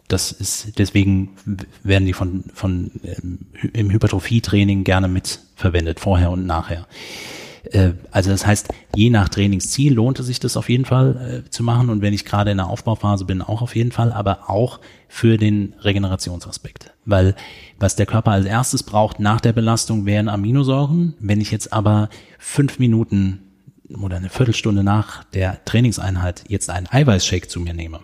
Das ist, deswegen werden die von, von ähm, im Hypertrophietraining gerne mit verwendet, vorher und nachher. Äh, also das heißt, je nach Trainingsziel lohnt es sich das auf jeden Fall äh, zu machen und wenn ich gerade in der Aufbauphase bin, auch auf jeden Fall, aber auch für den Regenerationsaspekt. Weil was der Körper als erstes braucht nach der Belastung wären Aminosäuren. Wenn ich jetzt aber fünf Minuten oder eine Viertelstunde nach der Trainingseinheit jetzt einen Eiweißshake zu mir nehme,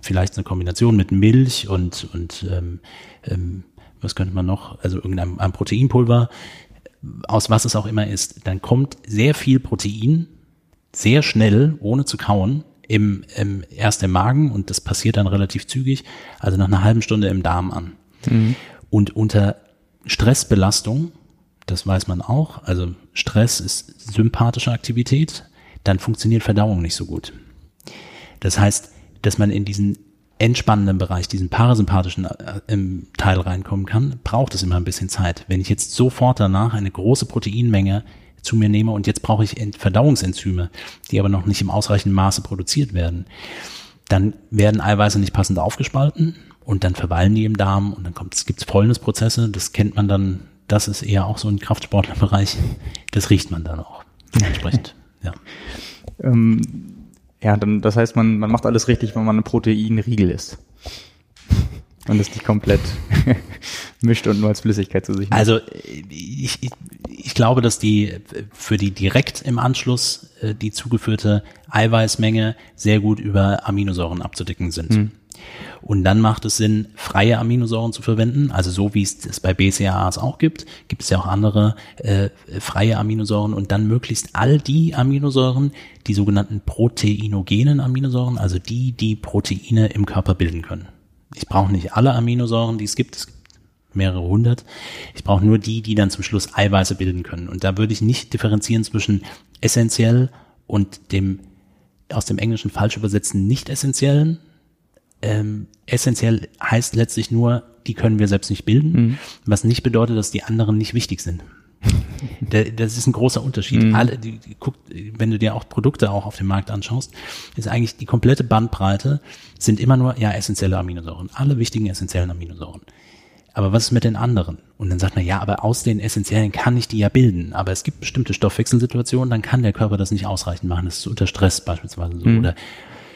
vielleicht eine Kombination mit Milch und, und ähm, ähm, was könnte man noch, also irgendein Proteinpulver, aus was es auch immer ist, dann kommt sehr viel Protein sehr schnell, ohne zu kauen, im, im erst im Magen und das passiert dann relativ zügig, also nach einer halben Stunde im Darm an. Mhm. Und unter Stressbelastung, das weiß man auch, also Stress ist sympathische Aktivität, dann funktioniert Verdauung nicht so gut. Das heißt, dass man in diesen entspannenden Bereich, diesen parasympathischen äh, Teil reinkommen kann, braucht es immer ein bisschen Zeit. Wenn ich jetzt sofort danach eine große Proteinmenge zu mir nehme und jetzt brauche ich Verdauungsenzyme, die aber noch nicht im ausreichenden Maße produziert werden, dann werden Eiweiße nicht passend aufgespalten und dann verweilen die im Darm und dann kommt es gibt's Fäulnisprozesse, das kennt man dann, das ist eher auch so ein Kraftsportlerbereich, das riecht man dann auch entsprechend. ja.
Ähm ja, dann, das heißt, man, man macht alles richtig, wenn man ein Proteinriegel isst. Und es nicht komplett mischt und nur als Flüssigkeit zu sich
nimmt. Also ich, ich, ich glaube, dass die für die direkt im Anschluss äh, die zugeführte Eiweißmenge sehr gut über Aminosäuren abzudecken sind. Hm. Und dann macht es Sinn, freie Aminosäuren zu verwenden. Also so wie es es bei BCAAs auch gibt, gibt es ja auch andere äh, freie Aminosäuren und dann möglichst all die Aminosäuren, die sogenannten proteinogenen Aminosäuren, also die, die Proteine im Körper bilden können. Ich brauche nicht alle Aminosäuren, die es gibt. Es gibt mehrere hundert. Ich brauche nur die, die dann zum Schluss Eiweiße bilden können. Und da würde ich nicht differenzieren zwischen essentiell und dem aus dem Englischen falsch übersetzten nicht essentiellen. Ähm, essentiell heißt letztlich nur, die können wir selbst nicht bilden, mhm. was nicht bedeutet, dass die anderen nicht wichtig sind. das ist ein großer Unterschied. Mhm. Alle, die, die, guck, wenn du dir auch Produkte auch auf dem Markt anschaust, ist eigentlich die komplette Bandbreite sind immer nur ja essentielle Aminosäuren, alle wichtigen essentiellen Aminosäuren. Aber was ist mit den anderen? Und dann sagt man, ja, aber aus den essentiellen kann ich die ja bilden. Aber es gibt bestimmte Stoffwechselsituationen, dann kann der Körper das nicht ausreichend machen. Das ist unter Stress beispielsweise so. Mhm. Oder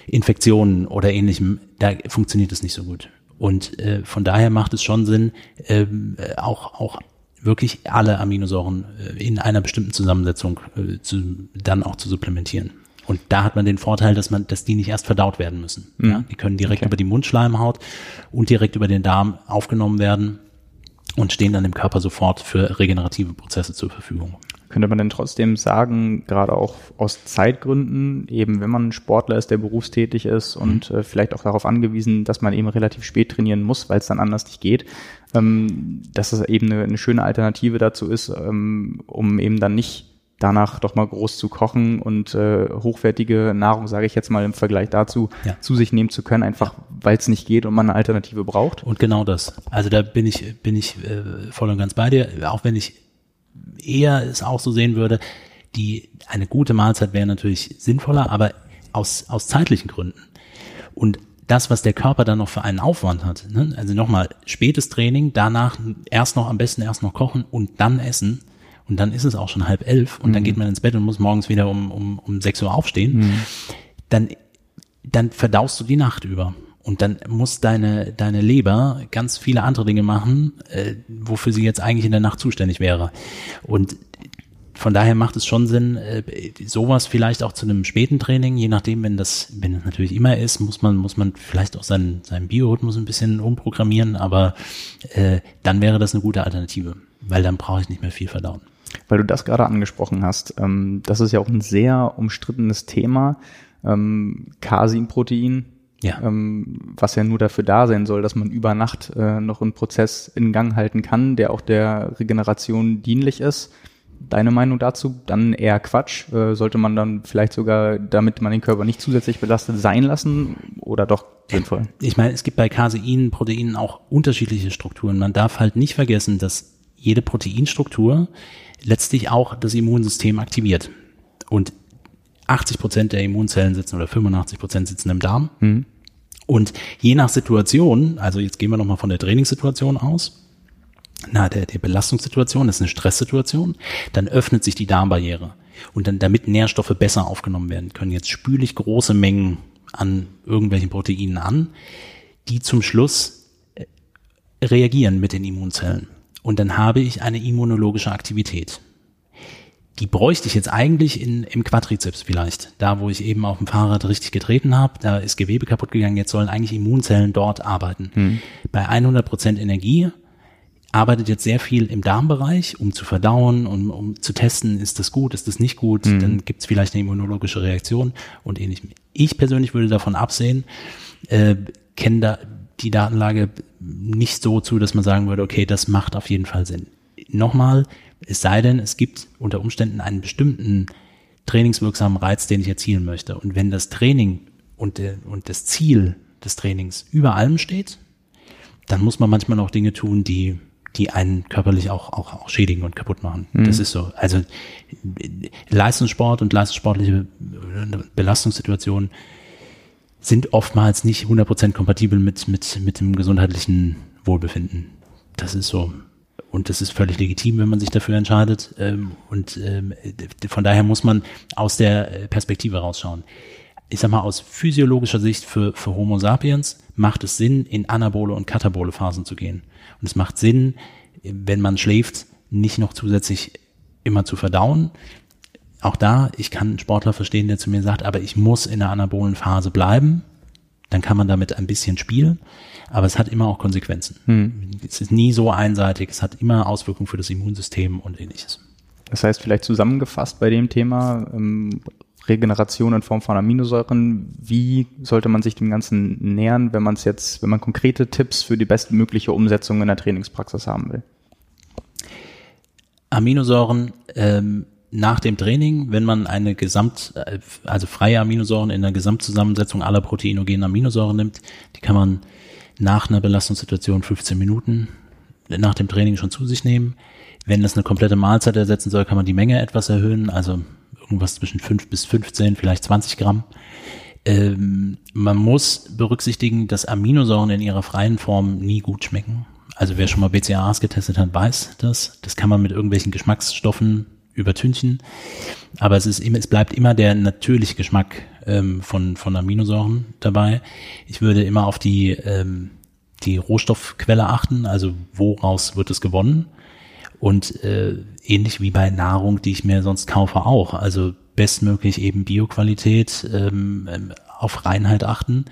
Infektionen oder ähnlichem, da funktioniert es nicht so gut. Und äh, von daher macht es schon Sinn, ähm, auch, auch wirklich alle Aminosäuren äh, in einer bestimmten Zusammensetzung äh, zu, dann auch zu supplementieren. Und da hat man den Vorteil, dass man, dass die nicht erst verdaut werden müssen. Mhm. Ja, die können direkt okay. über die Mundschleimhaut und direkt über den Darm aufgenommen werden und stehen dann im Körper sofort für regenerative Prozesse zur Verfügung.
Könnte man denn trotzdem sagen, gerade auch aus Zeitgründen, eben wenn man Sportler ist, der berufstätig ist und mhm. äh, vielleicht auch darauf angewiesen, dass man eben relativ spät trainieren muss, weil es dann anders nicht geht, ähm, dass es eben eine, eine schöne Alternative dazu ist, ähm, um eben dann nicht danach doch mal groß zu kochen und äh, hochwertige Nahrung, sage ich jetzt mal im Vergleich dazu, ja. zu sich nehmen zu können, einfach weil es nicht geht und man eine Alternative braucht.
Und genau das. Also da bin ich bin ich äh, voll und ganz bei dir, auch wenn ich eher es auch so sehen würde, die eine gute Mahlzeit wäre natürlich sinnvoller, aber aus aus zeitlichen Gründen. Und das, was der Körper dann noch für einen Aufwand hat, ne? also nochmal spätes Training, danach erst noch am besten erst noch kochen und dann essen, und dann ist es auch schon halb elf und mhm. dann geht man ins Bett und muss morgens wieder um, um, um sechs Uhr aufstehen, mhm. dann, dann verdaust du die Nacht über. Und dann muss deine, deine Leber ganz viele andere Dinge machen, äh, wofür sie jetzt eigentlich in der Nacht zuständig wäre. Und von daher macht es schon Sinn, äh, sowas vielleicht auch zu einem späten Training, je nachdem, wenn das, wenn es natürlich immer ist, muss man, muss man vielleicht auch seinen, seinen Biorhythmus ein bisschen umprogrammieren, aber äh, dann wäre das eine gute Alternative, weil dann brauche ich nicht mehr viel verdauen.
Weil du das gerade angesprochen hast, ähm, das ist ja auch ein sehr umstrittenes Thema. Ähm, Casein-Protein, ja. ähm, was ja nur dafür da sein soll, dass man über Nacht äh, noch einen Prozess in Gang halten kann, der auch der Regeneration dienlich ist. Deine Meinung dazu? Dann eher Quatsch. Äh, sollte man dann vielleicht sogar, damit man den Körper nicht zusätzlich belastet, sein lassen oder doch sinnvoll?
Ich meine, es gibt bei Casein, Proteinen auch unterschiedliche Strukturen. Man darf halt nicht vergessen, dass jede Proteinstruktur letztlich auch das Immunsystem aktiviert. Und 80 Prozent der Immunzellen sitzen oder 85 Prozent sitzen im Darm. Mhm. Und je nach Situation, also jetzt gehen wir nochmal von der Trainingssituation aus, na, der, der Belastungssituation, das ist eine Stresssituation, dann öffnet sich die Darmbarriere. Und dann, damit Nährstoffe besser aufgenommen werden können, jetzt spüle ich große Mengen an irgendwelchen Proteinen an, die zum Schluss äh, reagieren mit den Immunzellen. Und dann habe ich eine immunologische Aktivität. Die bräuchte ich jetzt eigentlich in, im Quadrizeps vielleicht. Da, wo ich eben auf dem Fahrrad richtig getreten habe, da ist Gewebe kaputt gegangen. Jetzt sollen eigentlich Immunzellen dort arbeiten. Hm. Bei 100 Prozent Energie arbeitet jetzt sehr viel im Darmbereich, um zu verdauen, um, um zu testen, ist das gut, ist das nicht gut, mhm. dann gibt es vielleicht eine immunologische Reaktion und ähnlichem. Ich persönlich würde davon absehen, äh, kenne da die Datenlage nicht so zu, dass man sagen würde, okay, das macht auf jeden Fall Sinn. Nochmal, es sei denn, es gibt unter Umständen einen bestimmten trainingswirksamen Reiz, den ich erzielen möchte. Und wenn das Training und, der, und das Ziel des Trainings über allem steht, dann muss man manchmal auch Dinge tun, die, die einen körperlich auch, auch, auch schädigen und kaputt machen. Mhm. Das ist so. Also Leistungssport und leistungssportliche Belastungssituationen sind oftmals nicht 100% kompatibel mit, mit, mit dem gesundheitlichen Wohlbefinden. Das ist so. Und das ist völlig legitim, wenn man sich dafür entscheidet. Ähm, und ähm, von daher muss man aus der Perspektive rausschauen. Ich sag mal, aus physiologischer Sicht für, für Homo sapiens macht es Sinn, in anabole und katabole Phasen zu gehen. Und es macht Sinn, wenn man schläft, nicht noch zusätzlich immer zu verdauen, auch da, ich kann einen Sportler verstehen, der zu mir sagt, aber ich muss in der anabolen Phase bleiben. Dann kann man damit ein bisschen spielen, aber es hat immer auch Konsequenzen. Hm. Es ist nie so einseitig, es hat immer Auswirkungen für das Immunsystem und ähnliches.
Das heißt, vielleicht zusammengefasst bei dem Thema, ähm, Regeneration in Form von Aminosäuren. Wie sollte man sich dem Ganzen nähern, wenn man es jetzt, wenn man konkrete Tipps für die bestmögliche Umsetzung in der Trainingspraxis haben will?
Aminosäuren ähm, nach dem Training, wenn man eine Gesamt, äh, also freie Aminosäuren in der Gesamtzusammensetzung aller proteinogenen Aminosäuren nimmt, die kann man nach einer Belastungssituation 15 Minuten nach dem Training schon zu sich nehmen. Wenn das eine komplette Mahlzeit ersetzen soll, kann man die Menge etwas erhöhen, also irgendwas zwischen 5 bis 15, vielleicht 20 Gramm. Ähm, man muss berücksichtigen, dass Aminosäuren in ihrer freien Form nie gut schmecken. Also wer schon mal BCAAs getestet hat, weiß das. Das kann man mit irgendwelchen Geschmacksstoffen übertünchen. Aber es ist es bleibt immer der natürliche Geschmack ähm, von, von Aminosäuren dabei. Ich würde immer auf die, ähm, die Rohstoffquelle achten, also woraus wird es gewonnen. Und äh, ähnlich wie bei Nahrung, die ich mir sonst kaufe, auch. Also bestmöglich eben Bioqualität, ähm, ähm auf Reinheit achten,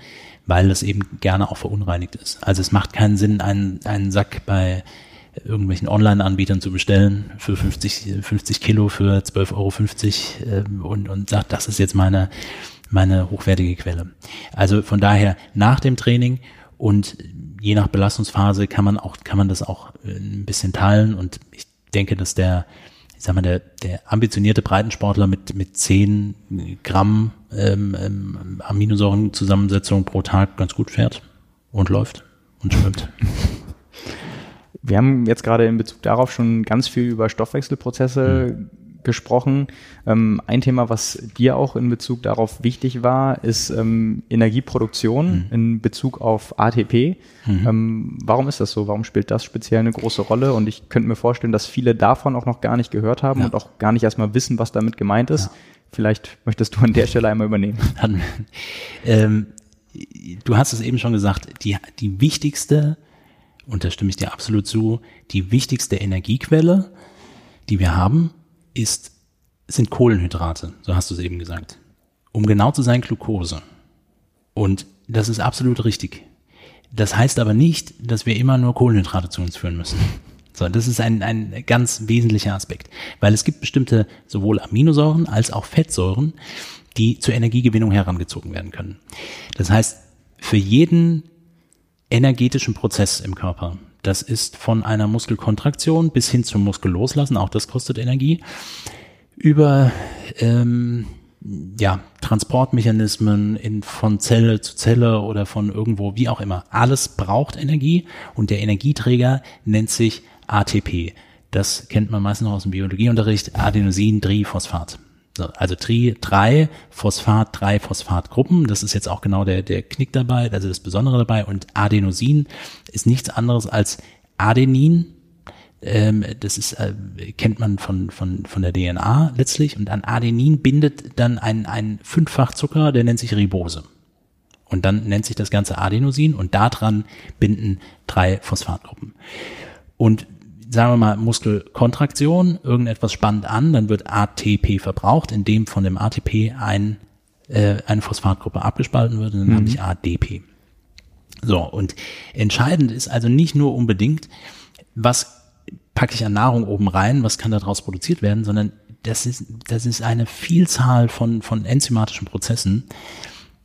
weil das eben gerne auch verunreinigt ist. Also es macht keinen Sinn, einen, einen Sack bei irgendwelchen Online-Anbietern zu bestellen für 50, 50 Kilo für 12,50 Euro ähm, und, und sagt, das ist jetzt meine, meine hochwertige Quelle. Also von daher nach dem Training und je nach Belastungsphase kann man auch, kann man das auch äh, ein bisschen teilen und ich denke, dass der, ich sag mal, der, der ambitionierte Breitensportler mit, mit 10 Gramm ähm, ähm, Aminosäurenzusammensetzung pro Tag ganz gut fährt und läuft und schwimmt.
Wir haben jetzt gerade in Bezug darauf schon ganz viel über Stoffwechselprozesse mhm. Gesprochen. Ähm, ein Thema, was dir auch in Bezug darauf wichtig war, ist ähm, Energieproduktion mhm. in Bezug auf ATP. Mhm. Ähm, warum ist das so? Warum spielt das speziell eine große Rolle? Und ich könnte mir vorstellen, dass viele davon auch noch gar nicht gehört haben ja. und auch gar nicht erstmal wissen, was damit gemeint ist. Ja. Vielleicht möchtest du an der Stelle einmal übernehmen.
ähm, du hast es eben schon gesagt, die, die wichtigste und da stimme ich dir absolut zu, die wichtigste Energiequelle, die wir haben, ist, sind Kohlenhydrate, so hast du es eben gesagt. Um genau zu sein, Glucose. Und das ist absolut richtig. Das heißt aber nicht, dass wir immer nur Kohlenhydrate zu uns führen müssen. So, das ist ein, ein ganz wesentlicher Aspekt, weil es gibt bestimmte sowohl Aminosäuren als auch Fettsäuren, die zur Energiegewinnung herangezogen werden können. Das heißt, für jeden energetischen Prozess im Körper. Das ist von einer Muskelkontraktion bis hin zum Muskelloslassen, auch das kostet Energie, über ähm, ja, Transportmechanismen in, von Zelle zu Zelle oder von irgendwo, wie auch immer. Alles braucht Energie und der Energieträger nennt sich ATP. Das kennt man meistens noch aus dem Biologieunterricht, Adenosin-Triphosphat. Also Tri, drei Phosphat, drei Phosphatgruppen. Das ist jetzt auch genau der, der Knick dabei, also das Besondere dabei. Und Adenosin ist nichts anderes als Adenin. Ähm, das ist, äh, kennt man von, von, von der DNA letztlich. Und an Adenin bindet dann ein, ein Fünffachzucker, der nennt sich Ribose. Und dann nennt sich das Ganze Adenosin und daran binden drei Phosphatgruppen. Und sagen wir mal, Muskelkontraktion, irgendetwas spannt an, dann wird ATP verbraucht, indem von dem ATP ein, äh, eine Phosphatgruppe abgespalten wird und dann mhm. habe ich ADP. So, und entscheidend ist also nicht nur unbedingt, was packe ich an Nahrung oben rein, was kann daraus produziert werden, sondern das ist, das ist eine Vielzahl von, von enzymatischen Prozessen,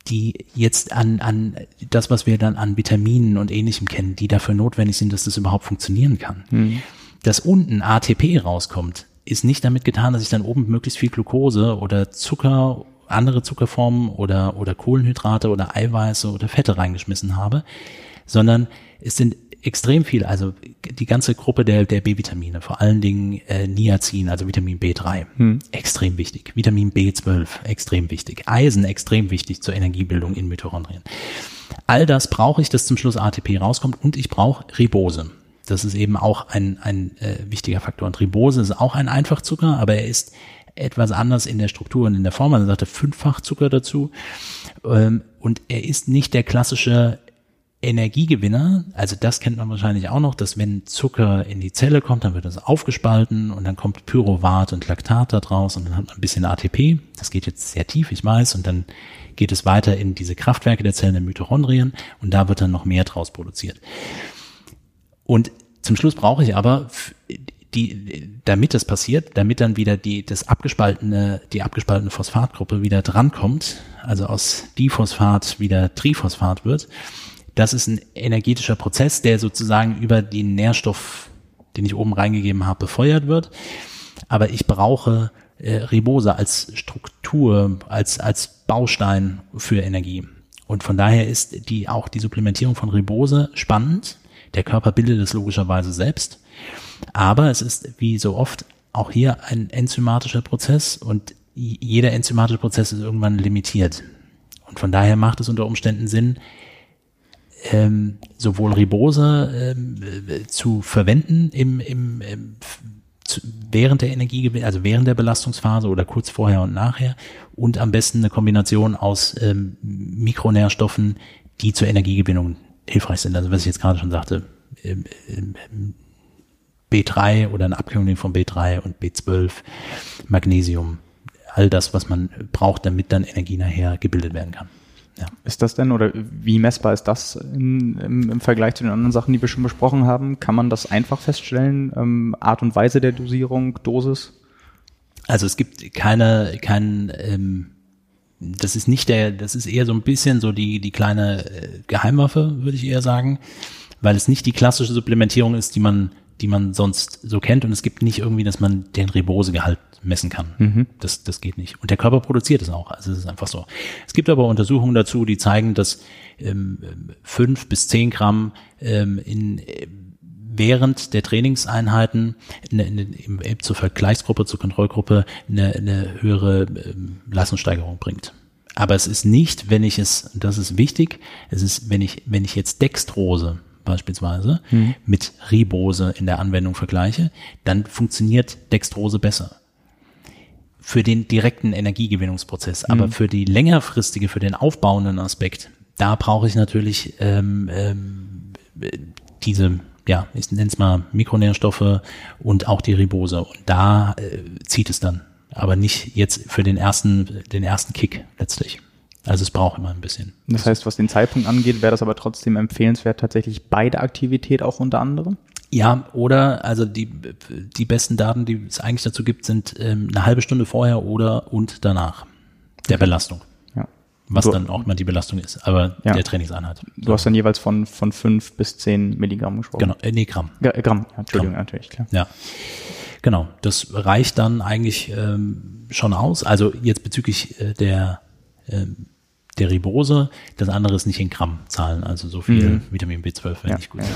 die jetzt an, an das, was wir dann an Vitaminen und ähnlichem kennen, die dafür notwendig sind, dass das überhaupt funktionieren kann. Mhm. Dass unten ATP rauskommt, ist nicht damit getan, dass ich dann oben möglichst viel Glucose oder Zucker, andere Zuckerformen oder, oder Kohlenhydrate oder Eiweiße oder Fette reingeschmissen habe, sondern es sind extrem viel, also die ganze Gruppe der, der B-Vitamine, vor allen Dingen äh, Niacin, also Vitamin B3, hm. extrem wichtig. Vitamin B12, extrem wichtig. Eisen, extrem wichtig zur Energiebildung in Mitochondrien. All das brauche ich, dass zum Schluss ATP rauskommt und ich brauche Ribose. Das ist eben auch ein, ein äh, wichtiger Faktor. Und Ribose ist auch ein Einfachzucker, aber er ist etwas anders in der Struktur und in der Form. Man sagt Fünffachzucker dazu. Ähm, und er ist nicht der klassische Energiegewinner, also das kennt man wahrscheinlich auch noch, dass wenn Zucker in die Zelle kommt, dann wird das aufgespalten und dann kommt Pyruvat und Laktat da draus und dann hat man ein bisschen ATP. Das geht jetzt sehr tief, ich weiß, und dann geht es weiter in diese Kraftwerke der Zellen der Mitochondrien und da wird dann noch mehr draus produziert. Und zum Schluss brauche ich aber die, damit das passiert, damit dann wieder die, das abgespaltene, die abgespaltene Phosphatgruppe wieder drankommt, also aus Diphosphat wieder Triphosphat wird, das ist ein energetischer Prozess, der sozusagen über den Nährstoff, den ich oben reingegeben habe, befeuert wird. Aber ich brauche äh, Ribose als Struktur, als, als Baustein für Energie. Und von daher ist die, auch die Supplementierung von Ribose spannend. Der Körper bildet es logischerweise selbst. Aber es ist wie so oft auch hier ein enzymatischer Prozess und jeder enzymatische Prozess ist irgendwann limitiert. Und von daher macht es unter Umständen Sinn, ähm, sowohl Ribose ähm, äh, zu verwenden im, im, im zu, während der Energiegewinnung, also während der Belastungsphase oder kurz vorher und nachher und am besten eine Kombination aus ähm, Mikronährstoffen, die zur Energiegewinnung hilfreich sind. Also was ich jetzt gerade schon sagte, ähm, ähm, B3 oder eine Abkühlung von B3 und B12, Magnesium, all das, was man braucht, damit dann Energie nachher gebildet werden kann.
Ja. Ist das denn oder wie messbar ist das in, im, im, Vergleich zu den anderen Sachen, die wir schon besprochen haben? Kann man das einfach feststellen? Ähm, Art und Weise der Dosierung, Dosis?
Also es gibt keine, kein, ähm, das ist nicht der, das ist eher so ein bisschen so die, die kleine äh, Geheimwaffe, würde ich eher sagen, weil es nicht die klassische Supplementierung ist, die man die man sonst so kennt. Und es gibt nicht irgendwie, dass man den Ribosegehalt messen kann. Mhm. Das, das geht nicht. Und der Körper produziert es auch. Also es ist einfach so. Es gibt aber Untersuchungen dazu, die zeigen, dass ähm, fünf bis zehn Gramm ähm, in während der Trainingseinheiten eine, eine, zur Vergleichsgruppe, zur Kontrollgruppe eine, eine höhere ähm, Leistungssteigerung bringt. Aber es ist nicht, wenn ich es, das ist wichtig, es ist, wenn ich, wenn ich jetzt Dextrose beispielsweise mhm. mit Ribose in der Anwendung vergleiche, dann funktioniert Dextrose besser für den direkten Energiegewinnungsprozess. Aber mhm. für die längerfristige, für den aufbauenden Aspekt, da brauche ich natürlich ähm, ähm, diese, ja, ich nenne es mal Mikronährstoffe und auch die Ribose. Und da äh, zieht es dann. Aber nicht jetzt für den ersten, den ersten Kick letztlich. Also es braucht immer ein bisschen.
Das heißt, was den Zeitpunkt angeht, wäre das aber trotzdem empfehlenswert, tatsächlich beide Aktivität auch unter anderem?
Ja, oder also die, die besten Daten, die es eigentlich dazu gibt, sind ähm, eine halbe Stunde vorher oder und danach der Belastung. Ja. Was du, dann auch mal die Belastung ist, aber ja. der Trainingseinheit.
Du hast dann jeweils von, von fünf bis zehn Milligramm gesprochen.
Genau, äh, nee, Gramm.
Ja, Gramm, ja, Entschuldigung, Gramm. natürlich, klar.
Ja. Genau, das reicht dann eigentlich ähm, schon aus. Also jetzt bezüglich äh, der ähm, der Ribose, das andere ist nicht in Grammzahlen, also so viel mhm. Vitamin B12 wäre ja. nicht gut.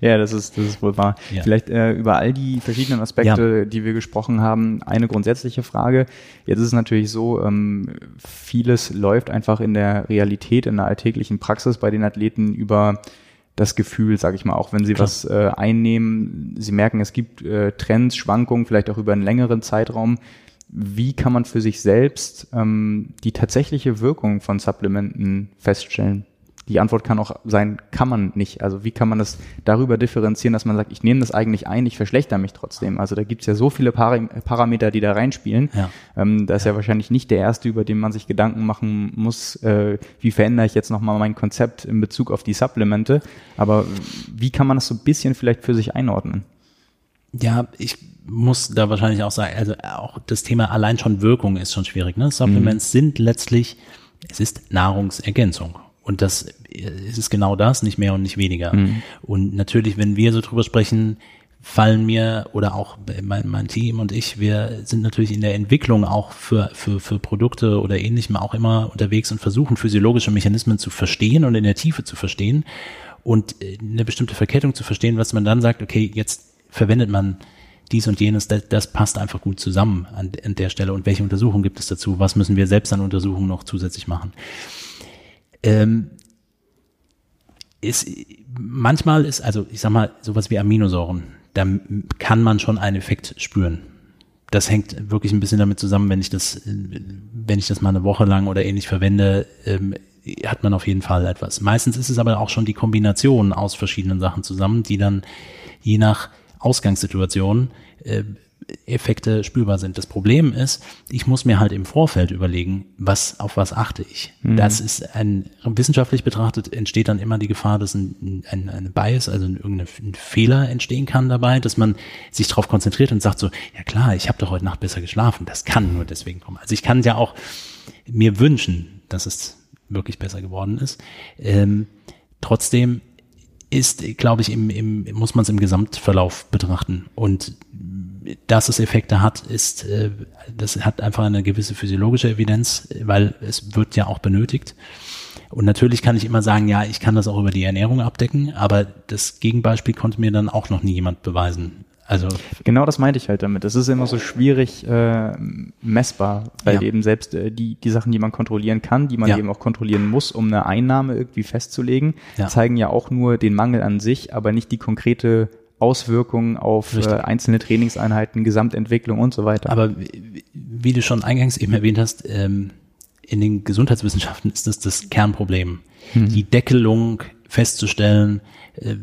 Ja, das ist, das ist wohl wahr. Ja. Vielleicht äh, über all die verschiedenen Aspekte, ja. die wir gesprochen haben, eine grundsätzliche Frage. Jetzt ist es natürlich so, ähm, vieles läuft einfach in der Realität, in der alltäglichen Praxis bei den Athleten über das Gefühl, sage ich mal, auch wenn sie Klar. was äh, einnehmen, sie merken, es gibt äh, Trends, Schwankungen, vielleicht auch über einen längeren Zeitraum wie kann man für sich selbst ähm, die tatsächliche Wirkung von Supplementen feststellen? Die Antwort kann auch sein, kann man nicht. Also wie kann man das darüber differenzieren, dass man sagt, ich nehme das eigentlich ein, ich verschlechter mich trotzdem. Also da gibt's ja so viele Par Parameter, die da reinspielen. Ja. Ähm, da ist ja. ja. wahrscheinlich nicht der erste, über den man sich Gedanken machen muss, äh, wie verändere ich jetzt nochmal mein Konzept in Bezug auf die Supplemente. Aber wie kann man das so ein bisschen vielleicht für sich einordnen?
Ja, ich muss da wahrscheinlich auch sagen, also auch das Thema allein schon Wirkung ist schon schwierig. Ne? Supplements mhm. sind letztlich, es ist Nahrungsergänzung. Und das ist es genau das, nicht mehr und nicht weniger. Mhm. Und natürlich, wenn wir so drüber sprechen, fallen mir oder auch mein, mein Team und ich, wir sind natürlich in der Entwicklung auch für, für, für Produkte oder ähnlichem auch immer unterwegs und versuchen physiologische Mechanismen zu verstehen und in der Tiefe zu verstehen und eine bestimmte Verkettung zu verstehen, was man dann sagt, okay, jetzt verwendet man dies und jenes, das, das passt einfach gut zusammen an, an der Stelle. Und welche Untersuchungen gibt es dazu? Was müssen wir selbst an Untersuchungen noch zusätzlich machen? Ähm, ist, manchmal ist, also ich sag mal, sowas wie Aminosäuren, da kann man schon einen Effekt spüren. Das hängt wirklich ein bisschen damit zusammen, wenn ich das, wenn ich das mal eine Woche lang oder ähnlich verwende, ähm, hat man auf jeden Fall etwas. Meistens ist es aber auch schon die Kombination aus verschiedenen Sachen zusammen, die dann je nach Ausgangssituation äh, Effekte spürbar sind. Das Problem ist, ich muss mir halt im Vorfeld überlegen, was, auf was achte ich. Mhm. Das ist ein, wissenschaftlich betrachtet entsteht dann immer die Gefahr, dass ein, ein, ein Bias, also ein, irgendein Fehler entstehen kann dabei, dass man sich darauf konzentriert und sagt so, ja klar, ich habe doch heute Nacht besser geschlafen. Das kann nur deswegen kommen. Also ich kann ja auch mir wünschen, dass es wirklich besser geworden ist. Ähm, trotzdem ist, glaube ich, im, im, muss man es im Gesamtverlauf betrachten. Und dass es Effekte hat, ist, äh, das hat einfach eine gewisse physiologische Evidenz, weil es wird ja auch benötigt. Und natürlich kann ich immer sagen, ja, ich kann das auch über die Ernährung abdecken, aber das Gegenbeispiel konnte mir dann auch noch nie jemand beweisen. Also
genau das meinte ich halt damit. Es ist immer so schwierig äh, messbar, weil ja. eben selbst äh, die die Sachen, die man kontrollieren kann, die man ja. eben auch kontrollieren muss, um eine Einnahme irgendwie festzulegen, ja. zeigen ja auch nur den Mangel an sich, aber nicht die konkrete Auswirkungen auf äh, einzelne Trainingseinheiten, Gesamtentwicklung und so weiter.
Aber wie du schon eingangs eben erwähnt hast, ähm, in den Gesundheitswissenschaften ist das das Kernproblem. Mhm. Die Deckelung festzustellen, äh,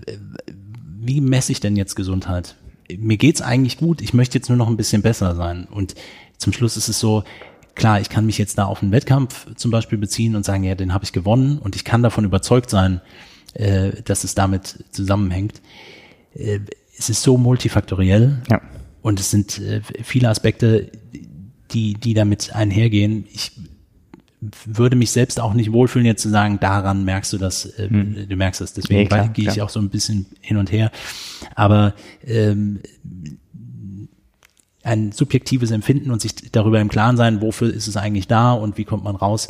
wie messe ich denn jetzt Gesundheit? Mir geht's eigentlich gut, ich möchte jetzt nur noch ein bisschen besser sein. Und zum Schluss ist es so, klar, ich kann mich jetzt da auf einen Wettkampf zum Beispiel beziehen und sagen, ja, den habe ich gewonnen und ich kann davon überzeugt sein, äh, dass es damit zusammenhängt äh, es ist so multifaktoriell ja. und es sind äh, viele Aspekte, die, die damit einhergehen. Ich würde mich selbst auch nicht wohlfühlen, jetzt zu sagen, daran merkst du das, äh, hm. du merkst das. Deswegen nee, gehe ich auch so ein bisschen hin und her. Aber ähm, ein subjektives Empfinden und sich darüber im Klaren sein, wofür ist es eigentlich da und wie kommt man raus,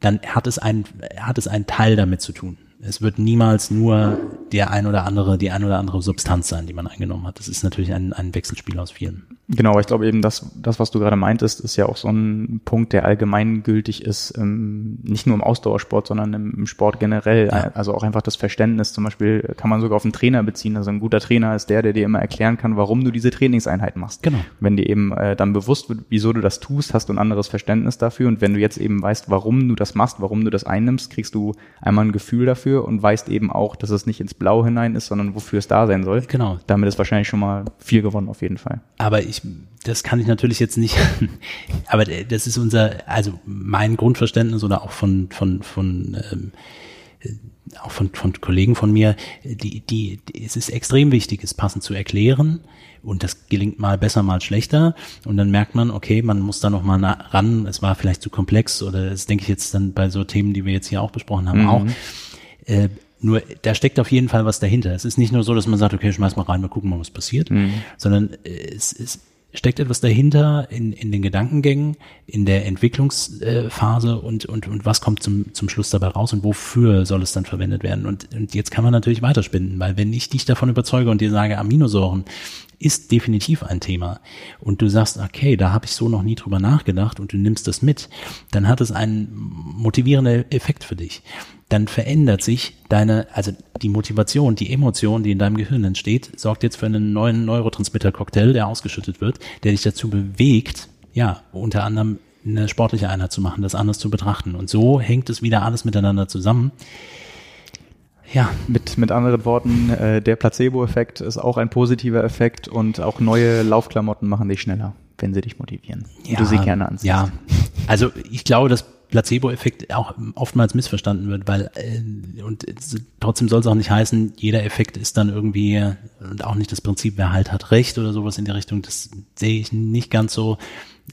dann hat es ein, hat es einen Teil damit zu tun es wird niemals nur der ein oder andere, die ein oder andere Substanz sein, die man eingenommen hat. Das ist natürlich ein, ein Wechselspiel aus vielen.
Genau, ich glaube eben, das, das, was du gerade meintest, ist ja auch so ein Punkt, der allgemeingültig ist, ähm, nicht nur im Ausdauersport, sondern im, im Sport generell. Ja. Also auch einfach das Verständnis, zum Beispiel kann man sogar auf einen Trainer beziehen. Also ein guter Trainer ist der, der dir immer erklären kann, warum du diese Trainingseinheit machst. Genau. Wenn dir eben äh, dann bewusst wird, wieso du das tust, hast du ein anderes Verständnis dafür. Und wenn du jetzt eben weißt, warum du das machst, warum du das einnimmst, kriegst du einmal ein Gefühl dafür und weißt eben auch, dass es nicht ins Blau hinein ist, sondern wofür es da sein soll.
Genau.
Damit ist wahrscheinlich schon mal viel gewonnen auf jeden Fall.
Aber ich das kann ich natürlich jetzt nicht, aber das ist unser, also mein Grundverständnis oder auch von, von, von, ähm, auch von, von Kollegen von mir, die, die, es ist extrem wichtig, es passend zu erklären. Und das gelingt mal besser, mal schlechter. Und dann merkt man, okay, man muss da noch mal ran. Es war vielleicht zu komplex oder das denke ich jetzt dann bei so Themen, die wir jetzt hier auch besprochen haben, mhm. auch. Äh, nur da steckt auf jeden Fall was dahinter. Es ist nicht nur so, dass man sagt, okay, schmeiß mal rein, mal gucken mal, was passiert, mhm. sondern es, es steckt etwas dahinter in, in den Gedankengängen, in der Entwicklungsphase und, und, und was kommt zum, zum Schluss dabei raus und wofür soll es dann verwendet werden. Und, und jetzt kann man natürlich weiterspinnen, weil wenn ich dich davon überzeuge und dir sage, Aminosäuren ist definitiv ein Thema und du sagst, okay, da habe ich so noch nie drüber nachgedacht und du nimmst das mit, dann hat es einen motivierenden Effekt für dich dann verändert sich deine, also die Motivation, die Emotion, die in deinem Gehirn entsteht, sorgt jetzt für einen neuen Neurotransmitter-Cocktail, der ausgeschüttet wird, der dich dazu bewegt, ja, unter anderem eine sportliche Einheit zu machen, das anders zu betrachten. Und so hängt es wieder alles miteinander zusammen.
Ja. Mit, mit anderen Worten, äh, der Placebo-Effekt ist auch ein positiver Effekt und auch neue Laufklamotten machen dich schneller, wenn sie dich motivieren.
Ja, du sie gerne anziehst. Ja, also ich glaube, dass Placebo-Effekt auch oftmals missverstanden wird, weil äh, und trotzdem soll es auch nicht heißen, jeder Effekt ist dann irgendwie und auch nicht das Prinzip, wer halt hat recht oder sowas in die Richtung. Das sehe ich nicht ganz so.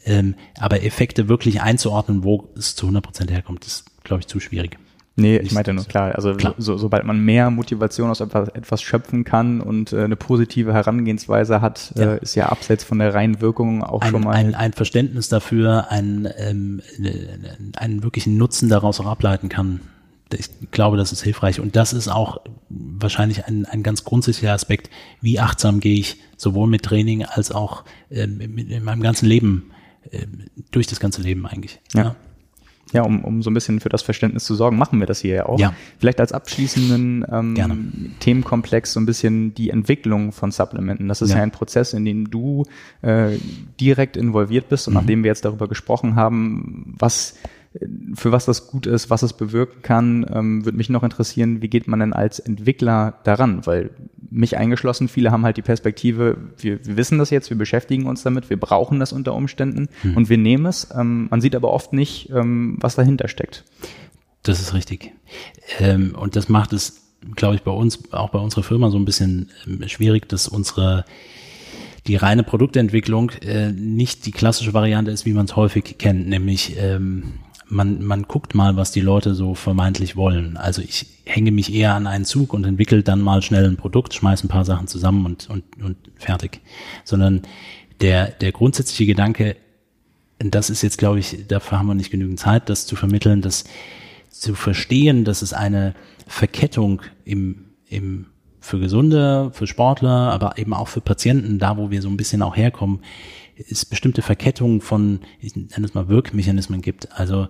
Ähm, aber Effekte wirklich einzuordnen, wo es zu 100 Prozent herkommt, ist, glaube ich, zu schwierig.
Nee, ich meinte nur klar, also klar. So, sobald man mehr Motivation aus etwas, etwas schöpfen kann und äh, eine positive Herangehensweise hat, ja. Äh, ist ja abseits von der reinen Wirkung auch
ein,
schon mal.
Ein, ein Verständnis dafür, ein, ähm, einen wirklichen Nutzen daraus auch ableiten kann. Ich glaube, das ist hilfreich. Und das ist auch wahrscheinlich ein, ein ganz grundsätzlicher Aspekt, wie achtsam gehe ich sowohl mit Training als auch ähm, mit, in meinem ganzen Leben, äh, durch das ganze Leben eigentlich.
ja. ja ja, um, um so ein bisschen für das Verständnis zu sorgen, machen wir das hier ja auch. Ja. Vielleicht als abschließenden ähm, Themenkomplex so ein bisschen die Entwicklung von Supplementen. Das ist ja, ja ein Prozess, in dem du äh, direkt involviert bist und mhm. nachdem wir jetzt darüber gesprochen haben, was für was das gut ist, was es bewirken kann, ähm, würde mich noch interessieren, wie geht man denn als Entwickler daran? Weil mich eingeschlossen, viele haben halt die Perspektive, wir, wir wissen das jetzt, wir beschäftigen uns damit, wir brauchen das unter Umständen mhm. und wir nehmen es. Ähm, man sieht aber oft nicht, ähm, was dahinter steckt.
Das ist richtig. Ähm, und das macht es, glaube ich, bei uns, auch bei unserer Firma so ein bisschen ähm, schwierig, dass unsere die reine Produktentwicklung äh, nicht die klassische Variante ist, wie man es häufig kennt, nämlich ähm, man, man guckt mal, was die Leute so vermeintlich wollen. Also ich hänge mich eher an einen Zug und entwickle dann mal schnell ein Produkt, schmeiße ein paar Sachen zusammen und, und, und fertig. Sondern der, der grundsätzliche Gedanke, das ist jetzt, glaube ich, dafür haben wir nicht genügend Zeit, das zu vermitteln, dass zu verstehen, dass es eine Verkettung im, im für Gesunde, für Sportler, aber eben auch für Patienten, da wo wir so ein bisschen auch herkommen, es bestimmte Verkettungen von, ich nenne es mal Wirkmechanismen gibt. Also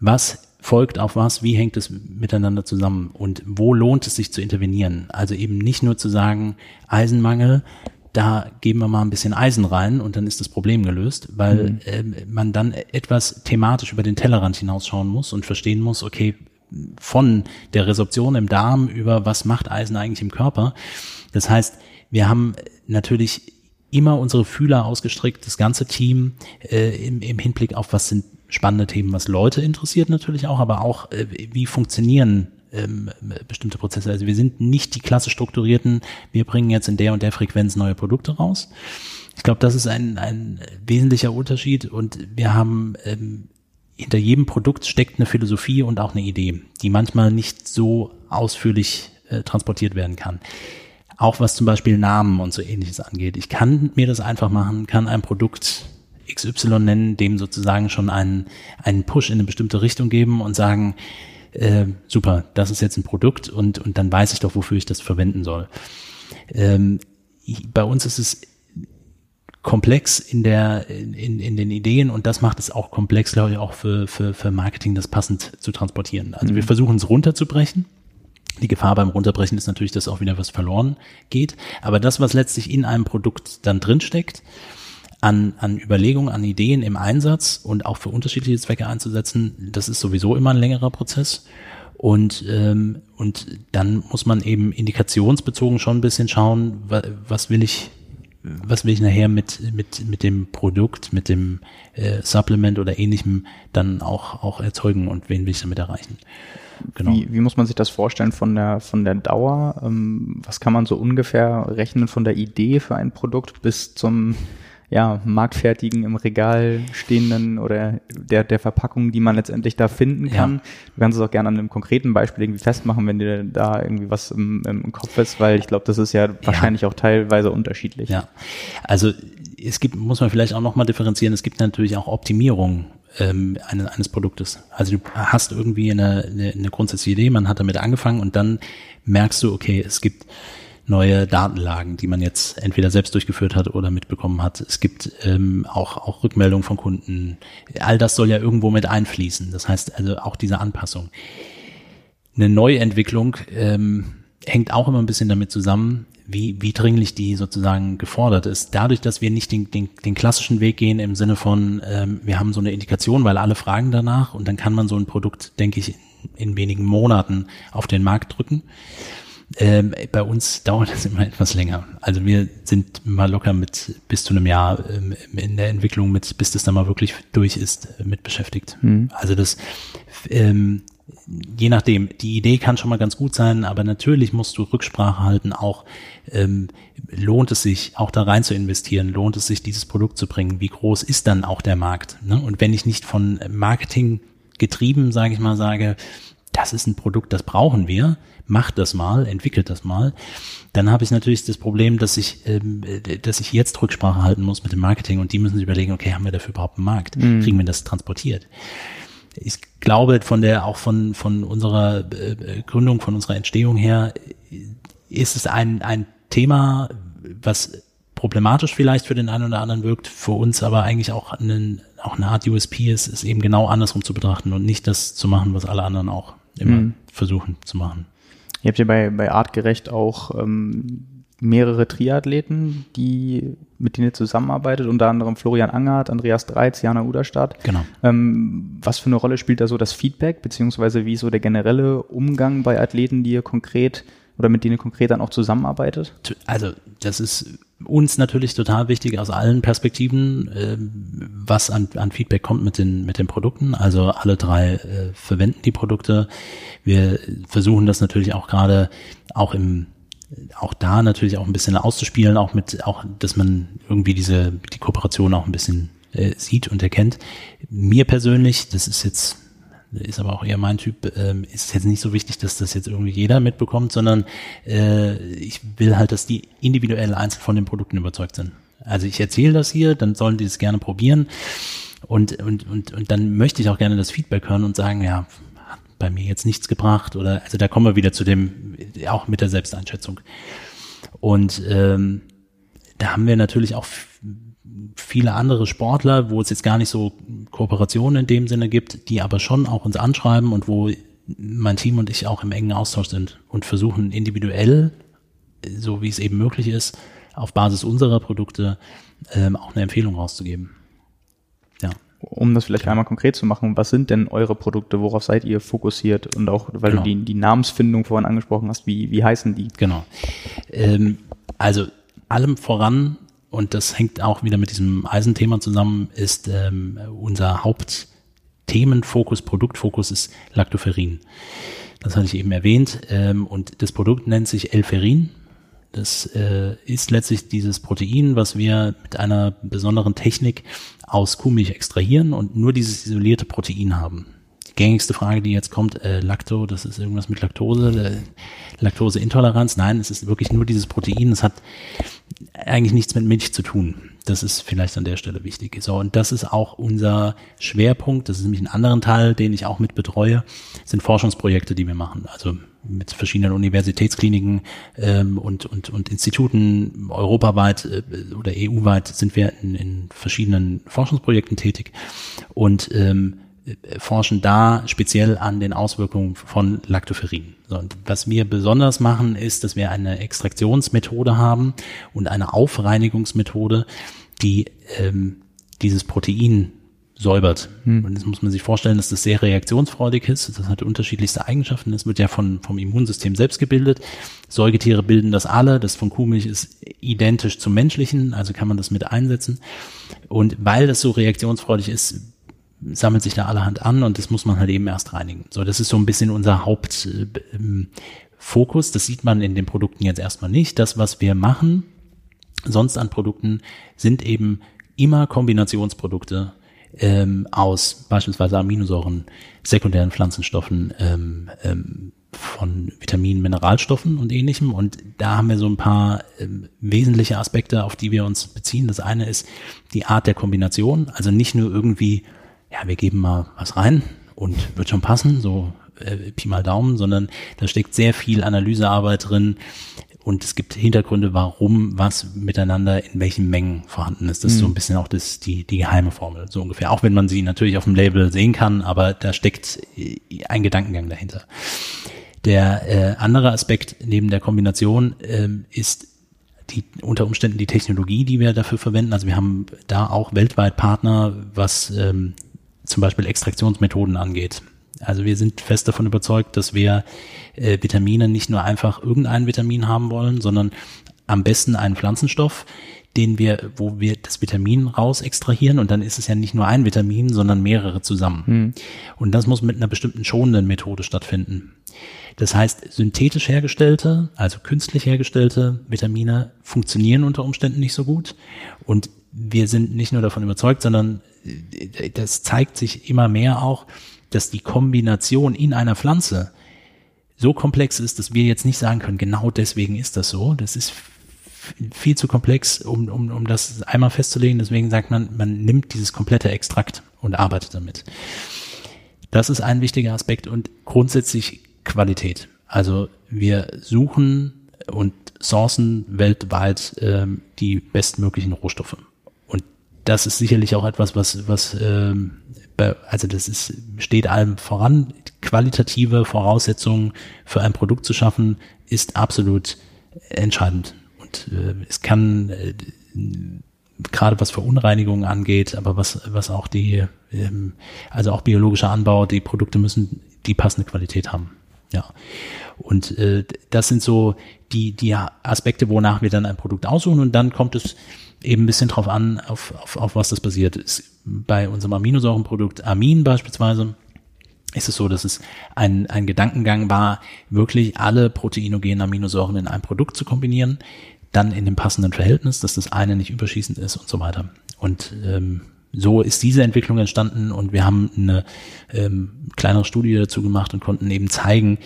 was folgt auf was, wie hängt es miteinander zusammen und wo lohnt es sich zu intervenieren? Also eben nicht nur zu sagen, Eisenmangel, da geben wir mal ein bisschen Eisen rein und dann ist das Problem gelöst, weil mhm. äh, man dann etwas thematisch über den Tellerrand hinausschauen muss und verstehen muss, okay, von der Resorption im Darm über was macht Eisen eigentlich im Körper. Das heißt, wir haben natürlich immer unsere Fühler ausgestreckt, das ganze Team äh, im, im Hinblick auf was sind spannende Themen, was Leute interessiert natürlich auch, aber auch äh, wie funktionieren ähm, bestimmte Prozesse. Also wir sind nicht die klasse strukturierten, wir bringen jetzt in der und der Frequenz neue Produkte raus. Ich glaube, das ist ein, ein wesentlicher Unterschied und wir haben ähm, hinter jedem Produkt steckt eine Philosophie und auch eine Idee, die manchmal nicht so ausführlich äh, transportiert werden kann. Auch was zum Beispiel Namen und so ähnliches angeht. Ich kann mir das einfach machen, kann ein Produkt XY nennen, dem sozusagen schon einen, einen Push in eine bestimmte Richtung geben und sagen, äh, super, das ist jetzt ein Produkt und, und dann weiß ich doch, wofür ich das verwenden soll. Ähm, bei uns ist es komplex in der in, in den Ideen und das macht es auch komplex, glaube ich, auch für, für, für Marketing, das passend zu transportieren. Also mhm. wir versuchen es runterzubrechen. Die Gefahr beim Runterbrechen ist natürlich, dass auch wieder was verloren geht. Aber das, was letztlich in einem Produkt dann drinsteckt, an, an Überlegungen, an Ideen im Einsatz und auch für unterschiedliche Zwecke einzusetzen, das ist sowieso immer ein längerer Prozess. Und, ähm, und dann muss man eben indikationsbezogen schon ein bisschen schauen, was will ich, was will ich nachher mit, mit, mit dem Produkt, mit dem äh, Supplement oder ähnlichem dann auch, auch erzeugen und wen will ich damit erreichen.
Genau. Wie, wie muss man sich das vorstellen von der, von der Dauer? Ähm, was kann man so ungefähr rechnen von der Idee für ein Produkt bis zum ja, marktfertigen, im Regal stehenden oder der, der Verpackung, die man letztendlich da finden kann. Ja. Du kannst es auch gerne an einem konkreten Beispiel irgendwie festmachen, wenn dir da irgendwie was im, im Kopf ist, weil ich glaube, das ist ja wahrscheinlich ja. auch teilweise unterschiedlich.
Ja, also es gibt, muss man vielleicht auch nochmal differenzieren, es gibt natürlich auch Optimierungen ähm, eines, eines Produktes. Also du hast irgendwie eine, eine, eine grundsätzliche Idee, man hat damit angefangen und dann merkst du, okay, es gibt neue Datenlagen, die man jetzt entweder selbst durchgeführt hat oder mitbekommen hat. Es gibt ähm, auch, auch Rückmeldungen von Kunden. All das soll ja irgendwo mit einfließen. Das heißt also auch diese Anpassung. Eine Neuentwicklung ähm, hängt auch immer ein bisschen damit zusammen, wie, wie dringlich die sozusagen gefordert ist. Dadurch, dass wir nicht den, den, den klassischen Weg gehen im Sinne von, ähm, wir haben so eine Indikation, weil alle fragen danach und dann kann man so ein Produkt, denke ich, in, in wenigen Monaten auf den Markt drücken ähm, bei uns dauert das immer etwas länger. Also wir sind mal locker mit bis zu einem Jahr ähm, in der Entwicklung mit, bis das dann mal wirklich durch ist, äh, mit beschäftigt. Mhm. Also das, ähm, je nachdem, die Idee kann schon mal ganz gut sein, aber natürlich musst du Rücksprache halten, auch ähm, lohnt es sich, auch da rein zu investieren, lohnt es sich, dieses Produkt zu bringen, wie groß ist dann auch der Markt? Ne? Und wenn ich nicht von Marketing getrieben, sage ich mal, sage, das ist ein Produkt, das brauchen wir, macht das mal, entwickelt das mal, dann habe ich natürlich das Problem, dass ich, ähm, dass ich jetzt Rücksprache halten muss mit dem Marketing und die müssen sich überlegen, okay, haben wir dafür überhaupt einen Markt? Mhm. Kriegen wir das transportiert? Ich glaube, von der, auch von, von unserer äh, Gründung, von unserer Entstehung her, ist es ein, ein Thema, was problematisch vielleicht für den einen oder anderen wirkt, für uns aber eigentlich auch, einen, auch eine Art USP ist, ist eben genau andersrum zu betrachten und nicht das zu machen, was alle anderen auch immer mhm. versuchen zu machen.
Ihr habt ja bei, bei Artgerecht auch ähm, mehrere Triathleten, die mit denen ihr zusammenarbeitet, unter anderem Florian Angert, Andreas Dreiz, Jana Uderstadt.
Genau.
Ähm, was für eine Rolle spielt da so das Feedback, beziehungsweise wie so der generelle Umgang bei Athleten, die ihr konkret oder mit denen konkret dann auch zusammenarbeitet?
Also das ist uns natürlich total wichtig aus allen Perspektiven, äh, was an, an Feedback kommt mit den, mit den Produkten. Also alle drei äh, verwenden die Produkte. Wir versuchen das natürlich auch gerade auch im auch da natürlich auch ein bisschen auszuspielen, auch mit, auch, dass man irgendwie diese, die Kooperation auch ein bisschen äh, sieht und erkennt. Mir persönlich, das ist jetzt ist aber auch eher mein Typ, ähm, ist jetzt nicht so wichtig, dass das jetzt irgendwie jeder mitbekommt, sondern äh, ich will halt, dass die individuell einzeln von den Produkten überzeugt sind. Also ich erzähle das hier, dann sollen die es gerne probieren und, und, und, und dann möchte ich auch gerne das Feedback hören und sagen, ja, hat bei mir jetzt nichts gebracht oder also da kommen wir wieder zu dem, auch mit der Selbsteinschätzung. Und ähm, da haben wir natürlich auch viele andere Sportler, wo es jetzt gar nicht so Kooperationen in dem Sinne gibt, die aber schon auch uns anschreiben und wo mein Team und ich auch im engen Austausch sind und versuchen individuell, so wie es eben möglich ist, auf Basis unserer Produkte ähm, auch eine Empfehlung rauszugeben.
Ja. Um das vielleicht ja. einmal konkret zu machen, was sind denn eure Produkte, worauf seid ihr fokussiert und auch, weil genau. du die, die Namensfindung vorhin angesprochen hast, wie, wie heißen die?
Genau. Ähm, also allem voran und das hängt auch wieder mit diesem Eisenthema zusammen, ist ähm, unser Hauptthemenfokus, Produktfokus ist Lactoferrin. Das hatte ich eben erwähnt. Ähm, und das Produkt nennt sich L-Ferrin. Das äh, ist letztlich dieses Protein, was wir mit einer besonderen Technik aus Kuhmilch extrahieren und nur dieses isolierte Protein haben. Die gängigste Frage, die jetzt kommt, äh, Lacto, das ist irgendwas mit Laktose, äh, Laktoseintoleranz. Nein, es ist wirklich nur dieses Protein. Es hat eigentlich nichts mit Milch zu tun. Das ist vielleicht an der Stelle wichtig. So, und das ist auch unser Schwerpunkt. Das ist nämlich ein anderen Teil, den ich auch mit betreue, sind Forschungsprojekte, die wir machen. Also mit verschiedenen Universitätskliniken ähm, und, und, und Instituten europaweit äh, oder EU-weit sind wir in, in verschiedenen Forschungsprojekten tätig. Und ähm, forschen da speziell an den Auswirkungen von Lactoferrin. So, und was wir besonders machen, ist, dass wir eine Extraktionsmethode haben und eine Aufreinigungsmethode, die ähm, dieses Protein säubert. Hm. Und das muss man sich vorstellen, dass das sehr reaktionsfreudig ist. Das hat unterschiedlichste Eigenschaften. Das wird ja von, vom Immunsystem selbst gebildet. Säugetiere bilden das alle. Das von Kuhmilch ist identisch zum menschlichen, also kann man das mit einsetzen. Und weil das so reaktionsfreudig ist, sammelt sich da allerhand an und das muss man halt eben erst reinigen. So, das ist so ein bisschen unser Hauptfokus. Äh, das sieht man in den Produkten jetzt erstmal nicht. Das, was wir machen, sonst an Produkten, sind eben immer Kombinationsprodukte ähm, aus beispielsweise Aminosäuren, sekundären Pflanzenstoffen, ähm, ähm, von Vitaminen, Mineralstoffen und ähnlichem. Und da haben wir so ein paar ähm, wesentliche Aspekte, auf die wir uns beziehen. Das eine ist die Art der Kombination, also nicht nur irgendwie ja, wir geben mal was rein und wird schon passen, so äh, Pi mal Daumen, sondern da steckt sehr viel Analysearbeit drin und es gibt Hintergründe, warum was miteinander in welchen Mengen vorhanden ist. Das ist so ein mhm. bisschen auch das, die, die geheime Formel, so ungefähr. Auch wenn man sie natürlich auf dem Label sehen kann, aber da steckt äh, ein Gedankengang dahinter. Der äh, andere Aspekt neben der Kombination ähm, ist die, unter Umständen die Technologie, die wir dafür verwenden. Also wir haben da auch weltweit Partner, was ähm, zum Beispiel Extraktionsmethoden angeht. Also wir sind fest davon überzeugt, dass wir äh, Vitamine nicht nur einfach irgendein Vitamin haben wollen, sondern am besten einen Pflanzenstoff, den wir, wo wir das Vitamin raus extrahieren und dann ist es ja nicht nur ein Vitamin, sondern mehrere zusammen. Hm. Und das muss mit einer bestimmten schonenden Methode stattfinden. Das heißt, synthetisch hergestellte, also künstlich hergestellte Vitamine funktionieren unter Umständen nicht so gut. Und wir sind nicht nur davon überzeugt, sondern das zeigt sich immer mehr auch, dass die Kombination in einer Pflanze so komplex ist, dass wir jetzt nicht sagen können, genau deswegen ist das so. Das ist viel zu komplex, um, um, um das einmal festzulegen. Deswegen sagt man, man nimmt dieses komplette Extrakt und arbeitet damit. Das ist ein wichtiger Aspekt und grundsätzlich Qualität. Also wir suchen und sourcen weltweit ähm, die bestmöglichen Rohstoffe das ist sicherlich auch etwas, was, was ähm, also das ist, steht allem voran. Qualitative Voraussetzungen für ein Produkt zu schaffen, ist absolut entscheidend. Und äh, es kann äh, gerade was Verunreinigungen angeht, aber was, was auch die, ähm, also auch biologischer Anbau, die Produkte müssen die passende Qualität haben. Ja. Und äh, das sind so die, die Aspekte, wonach wir dann ein Produkt aussuchen und dann kommt es eben ein bisschen drauf an, auf, auf, auf was das basiert. Ist bei unserem Aminosäurenprodukt Amin beispielsweise ist es so, dass es ein, ein Gedankengang war, wirklich alle proteinogenen Aminosäuren in ein Produkt zu kombinieren, dann in dem passenden Verhältnis, dass das eine nicht überschießend ist und so weiter. Und ähm, so ist diese Entwicklung entstanden und wir haben eine ähm, kleinere Studie dazu gemacht und konnten eben zeigen,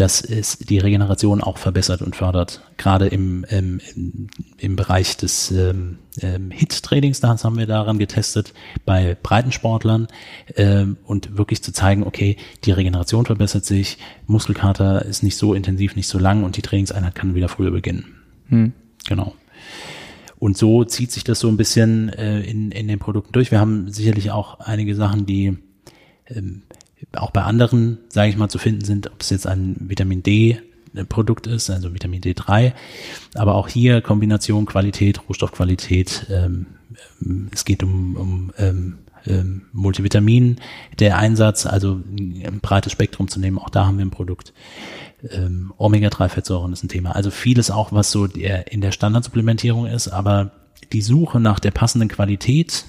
dass es die Regeneration auch verbessert und fördert. Gerade im, im, im Bereich des ähm, ähm, HIT-Trainings, da haben wir daran getestet, bei Breitensportlern ähm, und wirklich zu zeigen, okay, die Regeneration verbessert sich, Muskelkater ist nicht so intensiv, nicht so lang und die Trainingseinheit kann wieder früher beginnen. Hm. Genau. Und so zieht sich das so ein bisschen äh, in, in den Produkten durch. Wir haben sicherlich auch einige Sachen, die ähm, auch bei anderen, sage ich mal, zu finden sind, ob es jetzt ein Vitamin D Produkt ist, also Vitamin D3, aber auch hier Kombination Qualität, Rohstoffqualität. Ähm, ähm, es geht um, um ähm, ähm, Multivitamin, der Einsatz, also ein breites Spektrum zu nehmen. Auch da haben wir ein Produkt. Ähm, Omega-3-Fettsäuren ist ein Thema. Also vieles auch, was so der, in der Standardsupplementierung ist, aber die Suche nach der passenden Qualität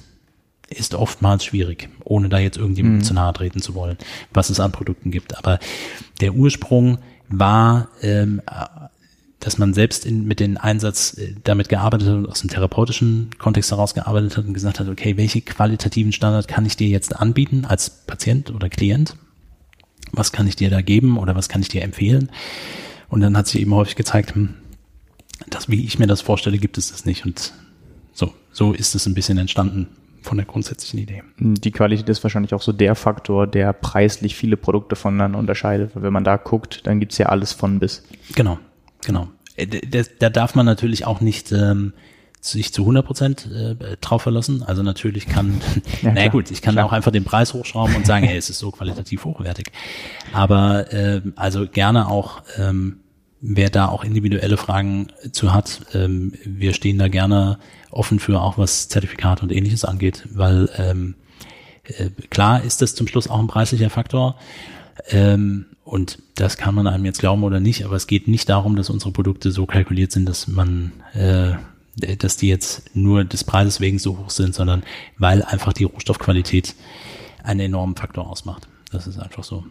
ist oftmals schwierig, ohne da jetzt irgendjemandem mhm. zu nahe treten zu wollen, was es an Produkten gibt. Aber der Ursprung war, ähm, dass man selbst in, mit dem Einsatz äh, damit gearbeitet hat und aus dem therapeutischen Kontext heraus gearbeitet hat und gesagt hat, okay, welche qualitativen Standard kann ich dir jetzt anbieten als Patient oder Klient? Was kann ich dir da geben oder was kann ich dir empfehlen? Und dann hat sich eben häufig gezeigt, hm, das, wie ich mir das vorstelle, gibt es das nicht. Und so, so ist es ein bisschen entstanden von der grundsätzlichen Idee.
Die Qualität ist wahrscheinlich auch so der Faktor, der preislich viele Produkte voneinander unterscheidet. Wenn man da guckt, dann gibt's ja alles von bis.
Genau, genau. Äh, da, da darf man natürlich auch nicht ähm, sich zu 100 Prozent äh, drauf verlassen. Also natürlich kann, ja, naja gut, ich kann klar. auch einfach den Preis hochschrauben und sagen, hey, es ist so qualitativ hochwertig. Aber äh, also gerne auch ähm, wer da auch individuelle Fragen zu hat, ähm, wir stehen da gerne offen für auch was Zertifikate und ähnliches angeht, weil ähm, äh, klar ist das zum Schluss auch ein preislicher Faktor. Ähm, und das kann man einem jetzt glauben oder nicht, aber es geht nicht darum, dass unsere Produkte so kalkuliert sind, dass man, äh, dass die jetzt nur des Preises wegen so hoch sind, sondern weil einfach die Rohstoffqualität einen enormen Faktor ausmacht. Das ist einfach so.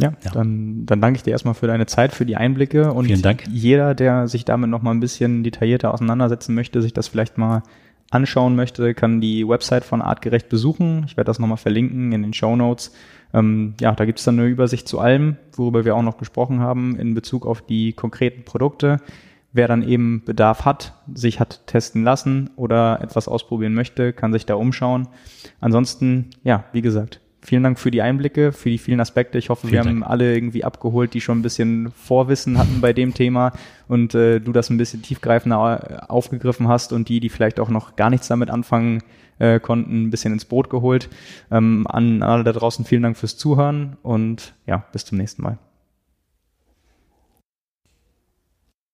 Ja, ja, Dann, dann danke ich dir erstmal für deine Zeit, für die Einblicke und
Vielen Dank.
jeder, der sich damit noch mal ein bisschen detaillierter auseinandersetzen möchte, sich das vielleicht mal anschauen möchte, kann die Website von Artgerecht besuchen. Ich werde das nochmal verlinken in den Show Notes. Ähm, ja, da gibt es dann eine Übersicht zu allem, worüber wir auch noch gesprochen haben in Bezug auf die konkreten Produkte. Wer dann eben Bedarf hat, sich hat testen lassen oder etwas ausprobieren möchte, kann sich da umschauen. Ansonsten, ja, wie gesagt, Vielen Dank für die Einblicke, für die vielen Aspekte. Ich hoffe, vielen wir Dank. haben alle irgendwie abgeholt, die schon ein bisschen Vorwissen hatten bei dem Thema und äh, du das ein bisschen tiefgreifender aufgegriffen hast und die, die vielleicht auch noch gar nichts damit anfangen äh, konnten, ein bisschen ins Boot geholt. Ähm, an alle da draußen vielen Dank fürs Zuhören und ja, bis zum nächsten Mal.